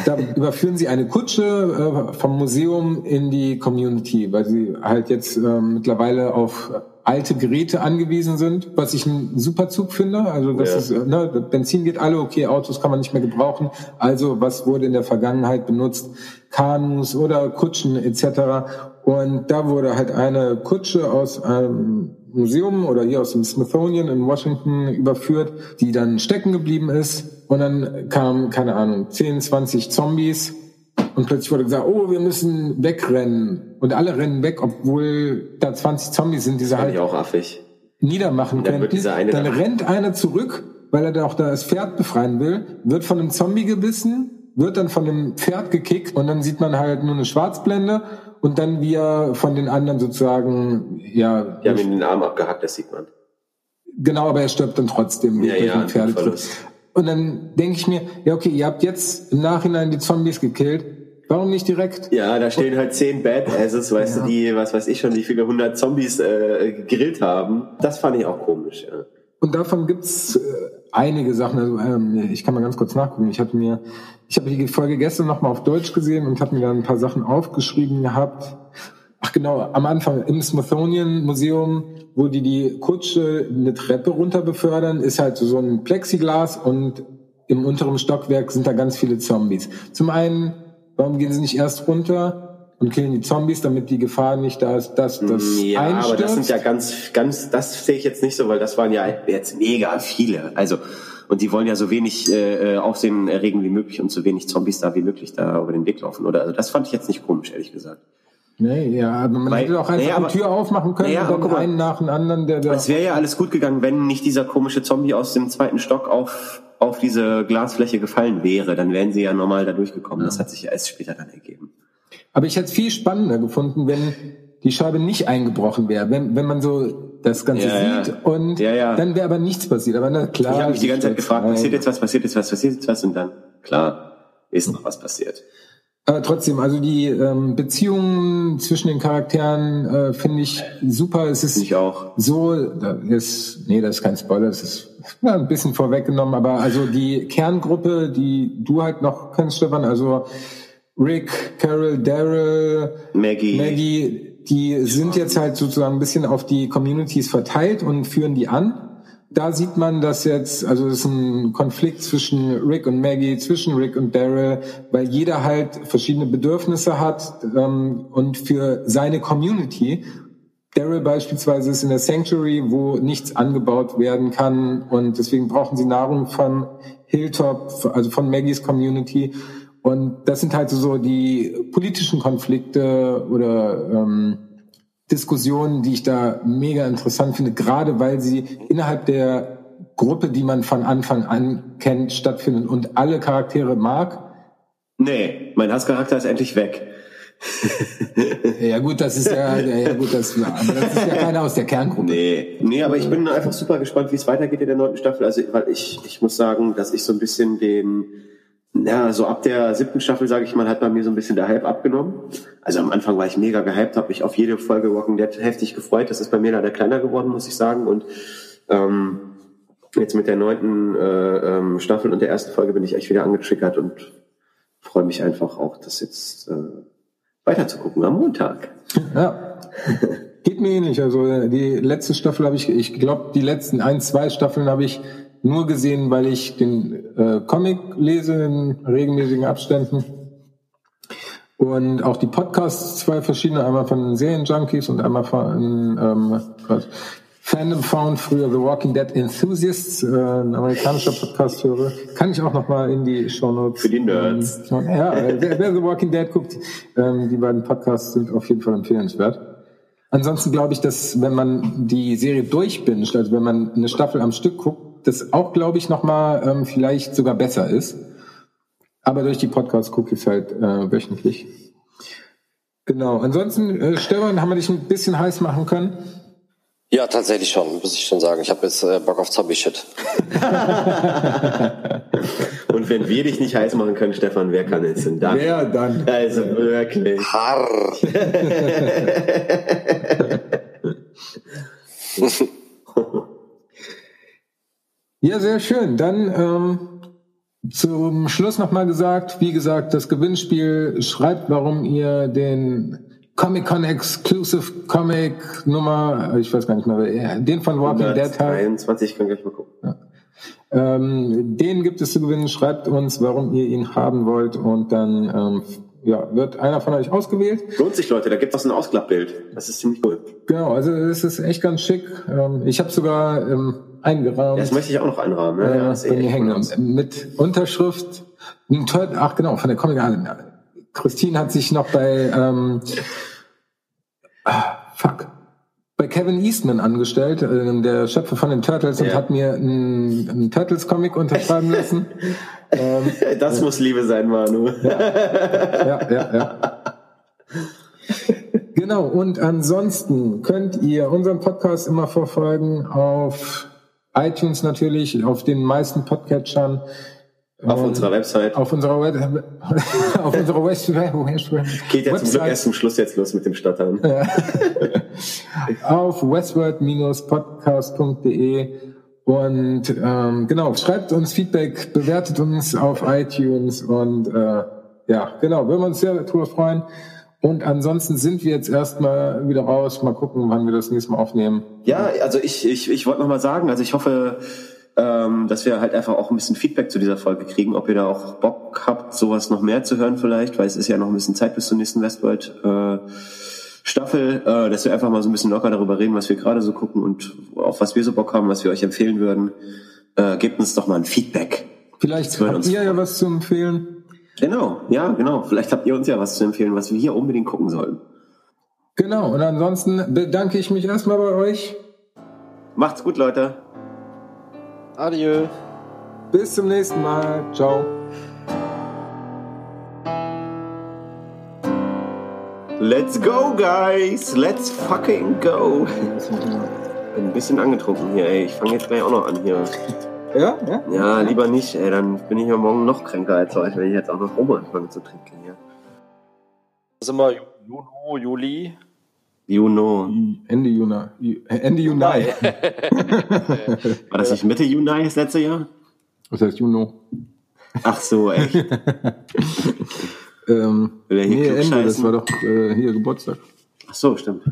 da überführen sie eine Kutsche äh, vom Museum in die Community, weil sie halt jetzt äh, mittlerweile auf alte Geräte angewiesen sind, was ich einen super Zug finde. Also das ja. ist, ne, Benzin geht alle, okay, Autos kann man nicht mehr gebrauchen. Also was wurde in der Vergangenheit benutzt? Kanus oder Kutschen etc. Und da wurde halt eine Kutsche aus einem Museum oder hier aus dem Smithsonian in Washington überführt, die dann stecken geblieben ist. Und dann kamen, keine Ahnung, 10, 20 Zombies und plötzlich wurde gesagt, oh, wir müssen wegrennen. Und alle rennen weg, obwohl da 20 Zombies sind, die sie halt auch affig. niedermachen dann könnten. Dann, dann rennt einer zurück, weil er da auch das Pferd befreien will, wird von einem Zombie gebissen, wird dann von dem Pferd gekickt und dann sieht man halt nur eine Schwarzblende und dann wie er von den anderen sozusagen, ja. Die haben ihm den Arm abgehackt, das sieht man. Genau, aber er stirbt dann trotzdem Ja, durch ja, einen Pferdetritt. Und dann denke ich mir, ja okay, ihr habt jetzt im Nachhinein die Zombies gekillt. Warum nicht direkt? Ja, da stehen halt zehn Badasses, weißt du, die, was weiß ich schon, wie viele hundert Zombies äh, gegrillt haben. Das fand ich auch komisch, ja. Und davon gibt's äh, einige Sachen. Also ähm, ich kann mal ganz kurz nachgucken. Ich hatte mir, ich habe die Folge gestern nochmal auf Deutsch gesehen und habe mir da ein paar Sachen aufgeschrieben gehabt. Ach genau, am Anfang im Smithsonian Museum, wo die die Kutsche eine Treppe runter befördern, ist halt so ein Plexiglas und im unteren Stockwerk sind da ganz viele Zombies. Zum einen, warum gehen sie nicht erst runter und killen die Zombies, damit die Gefahr nicht da ist, dass das Ja, aber einstürzt? das sind ja ganz, ganz, das sehe ich jetzt nicht so, weil das waren ja jetzt mega viele. Also, und die wollen ja so wenig äh, äh, Aufsehen erregen wie möglich und so wenig Zombies da wie möglich da über den Weg laufen. Oder also das fand ich jetzt nicht komisch, ehrlich gesagt. Nee, ja, aber man Weil- hätte auch einfach naja, die aber- Tür aufmachen können Naja, und dann mal. einen nach dem anderen, der da. Es wäre ja alles gut gegangen, wenn nicht dieser komische Zombie aus dem zweiten Stock auf, auf diese Glasfläche gefallen wäre. Dann wären sie ja normal da durchgekommen. Das hat sich ja erst später dann ergeben. Aber ich hätte es viel spannender gefunden, wenn die Scheibe nicht eingebrochen wäre, wenn, wenn man so das Ganze Ja, ja. sieht und Ja, ja. dann wäre aber nichts passiert. Aber na klar. Ich habe mich die ganze Zeit gefragt, Nein. passiert jetzt was, passiert jetzt was, passiert jetzt was und dann, klar, ist noch was passiert. Aber trotzdem, also die ähm, Beziehungen zwischen den Charakteren äh, finde ich super. Es ist ich auch. so, da ist, nee, das ist kein Spoiler, das ist ja, ein bisschen vorweggenommen, aber also die Kerngruppe, die du halt noch kennst, Stefan, also Rick, Carol, Daryl, Maggie. Maggie, die sind jetzt halt sozusagen ein bisschen auf die Communities verteilt und führen die an. Da sieht man, dass jetzt, also es ist ein Konflikt zwischen Rick und Maggie, zwischen Rick und Daryl, weil jeder halt verschiedene Bedürfnisse hat ähm, und für seine Community. Daryl beispielsweise ist in der Sanctuary, wo nichts angebaut werden kann und deswegen brauchen sie Nahrung von Hilltop, also von Maggies Community. Und das sind halt so, so die politischen Konflikte oder ähm, Diskussionen, die ich da mega interessant finde, gerade weil sie innerhalb der Gruppe, die man von Anfang an kennt, stattfinden und alle Charaktere mag. Nee, mein Hasscharakter ist endlich weg. Ja gut, das ist ja, ja, gut, das, aber das ist ja keiner aus der Kerngruppe. Nee, nee, aber ich bin einfach super gespannt, wie es weitergeht in der neunten Staffel. Also, weil ich, ich muss sagen, dass ich so ein bisschen den, ja, so ab der siebten Staffel, sage ich mal, hat bei mir so ein bisschen der Hype abgenommen. Also am Anfang war ich mega gehypt, habe mich auf jede Folge Walking Dead heftig gefreut. Das ist bei mir leider kleiner geworden, muss ich sagen. Und ähm, jetzt mit der neunten äh, ähm, Staffel und der ersten Folge bin ich echt wieder angetriggert und freue mich einfach auch, das jetzt äh, weiter zu gucken am Montag. Ja. Geht mir ähnlich. Also die letzte Staffel habe ich, ich glaube, die letzten ein, zwei Staffeln habe ich nur gesehen, weil ich den äh, Comic lese in regelmäßigen Abständen. Und auch die Podcasts, zwei verschiedene, einmal von den Serienjunkies und einmal von ähm, Gott, Fandom Found, früher The Walking Dead Enthusiasts, äh, ein amerikanischer Podcast höre. Kann ich auch nochmal in die Shownotes. Für die Nerds. Ähm, ja, wer, wer The Walking Dead guckt, ähm, die beiden Podcasts sind auf jeden Fall empfehlenswert. Ansonsten glaube ich, dass wenn man die Serie durchbinscht, also wenn man eine Staffel am Stück guckt, das auch, glaube ich, nochmal ähm, vielleicht sogar besser ist. Aber durch die Podcasts gucke ich es halt äh, wöchentlich. Genau. Ansonsten, äh, Stefan, haben wir dich ein bisschen heiß machen können? Ja, tatsächlich schon, muss ich schon sagen. Ich habe jetzt äh, Bock auf Zombie-Shit. Und wenn wir dich nicht heiß machen können, Stefan, wer kann es denn dann? Wer dann? Also wirklich. Harr. Ja, sehr schön. Dann ähm, zum Schluss nochmal gesagt, wie gesagt, das Gewinnspiel schreibt, warum ihr den Comic-Con Exclusive Comic Nummer, ich weiß gar nicht mehr, den von Walking Dead halt. 23, ich kann gleich mal gucken. Ähm, den gibt es zu gewinnen. Schreibt uns, warum ihr ihn haben wollt und dann ähm, ja, wird einer von euch ausgewählt. Lohnt sich, Leute, da gibt es ein Ausklappbild. Das ist ziemlich cool. Genau, also es ist echt ganz schick. Ähm, ich habe sogar ähm, eingerahmt. Das möchte ich auch noch einrahmen. Ne? äh, Ja, mir echt hängen. cool. Mit Unterschrift. Ein Ach genau, von der Comic Christine hat sich noch bei ähm, ah, fuck bei Kevin Eastman angestellt, äh, der Schöpfer von den Turtles, und Ja. hat mir einen, einen Turtles-Comic unterschreiben lassen. ähm, Das muss Liebe sein, Manu. ja, ja, ja. Genau, und ansonsten könnt ihr unseren Podcast immer verfolgen auf iTunes natürlich, auf den meisten Podcatchern. Auf unserer Website. Auf unserer, Web auf unserer Website. Geht ja zum Glück erst zum Schluss jetzt los mit dem Stottern. auf westword-podcast.de und ähm, genau, schreibt uns Feedback, bewertet uns auf iTunes und äh, ja, genau, würden wir uns sehr darüber freuen. Und ansonsten sind wir jetzt erstmal wieder raus. Mal gucken, wann wir das nächste Mal aufnehmen. Ja, also ich, ich, ich wollte nochmal sagen, also ich hoffe, ähm, dass wir halt einfach auch ein bisschen Feedback zu dieser Folge kriegen, ob ihr da auch Bock habt, sowas noch mehr zu hören vielleicht, weil es ist ja noch ein bisschen Zeit bis zur nächsten Westworld. Äh, Staffel, äh, dass wir einfach mal so ein bisschen locker darüber reden, was wir gerade so gucken und auf was wir so Bock haben, was wir euch empfehlen würden. Äh, gebt uns doch mal ein Feedback. Vielleicht habt ihr ja was zu empfehlen. Genau, ja, genau. Vielleicht habt ihr uns ja was zu empfehlen, was wir hier unbedingt gucken sollen. Genau, und ansonsten bedanke ich mich erstmal bei euch. Macht's gut, Leute. Adieu. Bis zum nächsten Mal. Ciao. Let's go, guys! Let's fucking go! Bin ein bisschen angetrunken hier, ey. Ich fange jetzt gleich auch noch an hier. Ja? Ja, ja lieber nicht, ey. Dann bin ich ja morgen noch kränker als euch, wenn ich jetzt auch noch rum anfange zu trinken hier. Das ist immer Juno, Juli. Juno. Ende Juni. Ende Juni. War das nicht Mitte Juni das letzte Jahr? Was heißt Juno? Ach so, echt. ähm, nee, Ende, das war doch äh, hier Geburtstag. Ach so, stimmt.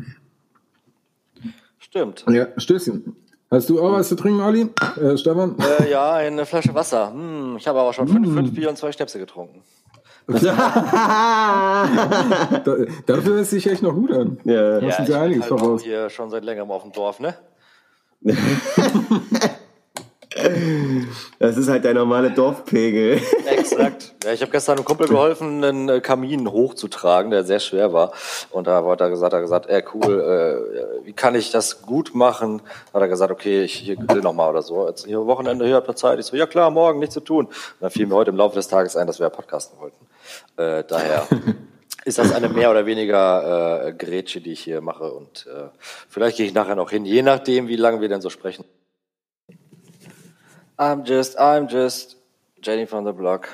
Stimmt. Ja, Stößchen. Hast du auch was zu trinken, Olli? Äh, Stefan? Äh, ja, eine Flasche Wasser. Hm, ich habe aber schon fünf, fünf Bier und zwei Schnäpse getrunken. da, dafür hört sich echt noch gut an. Ja, ja ich einiges halt voraus. hier schon seit längerem auf dem Dorf, ne? Das ist halt der normale Dorfpegel. Exakt. Ja, ich habe gestern einem Kumpel geholfen, einen äh, Kamin hochzutragen, der sehr schwer war. Und da hat er gesagt, er gesagt, ey, cool, äh, wie kann ich das gut machen? Da hat er gesagt, okay, ich hier grill noch mal oder so. Jetzt hier Wochenende, hier habt ihr Zeit. Ich so, ja klar, morgen, nichts zu tun. Und dann fiel mir heute im Laufe des Tages ein, dass wir ja podcasten wollten. Äh, daher ist das eine mehr oder weniger äh, Grätsche, die ich hier mache. Und äh, vielleicht gehe ich nachher noch hin, je nachdem, wie lange wir denn so sprechen. I'm just, I'm just Jenny from the block.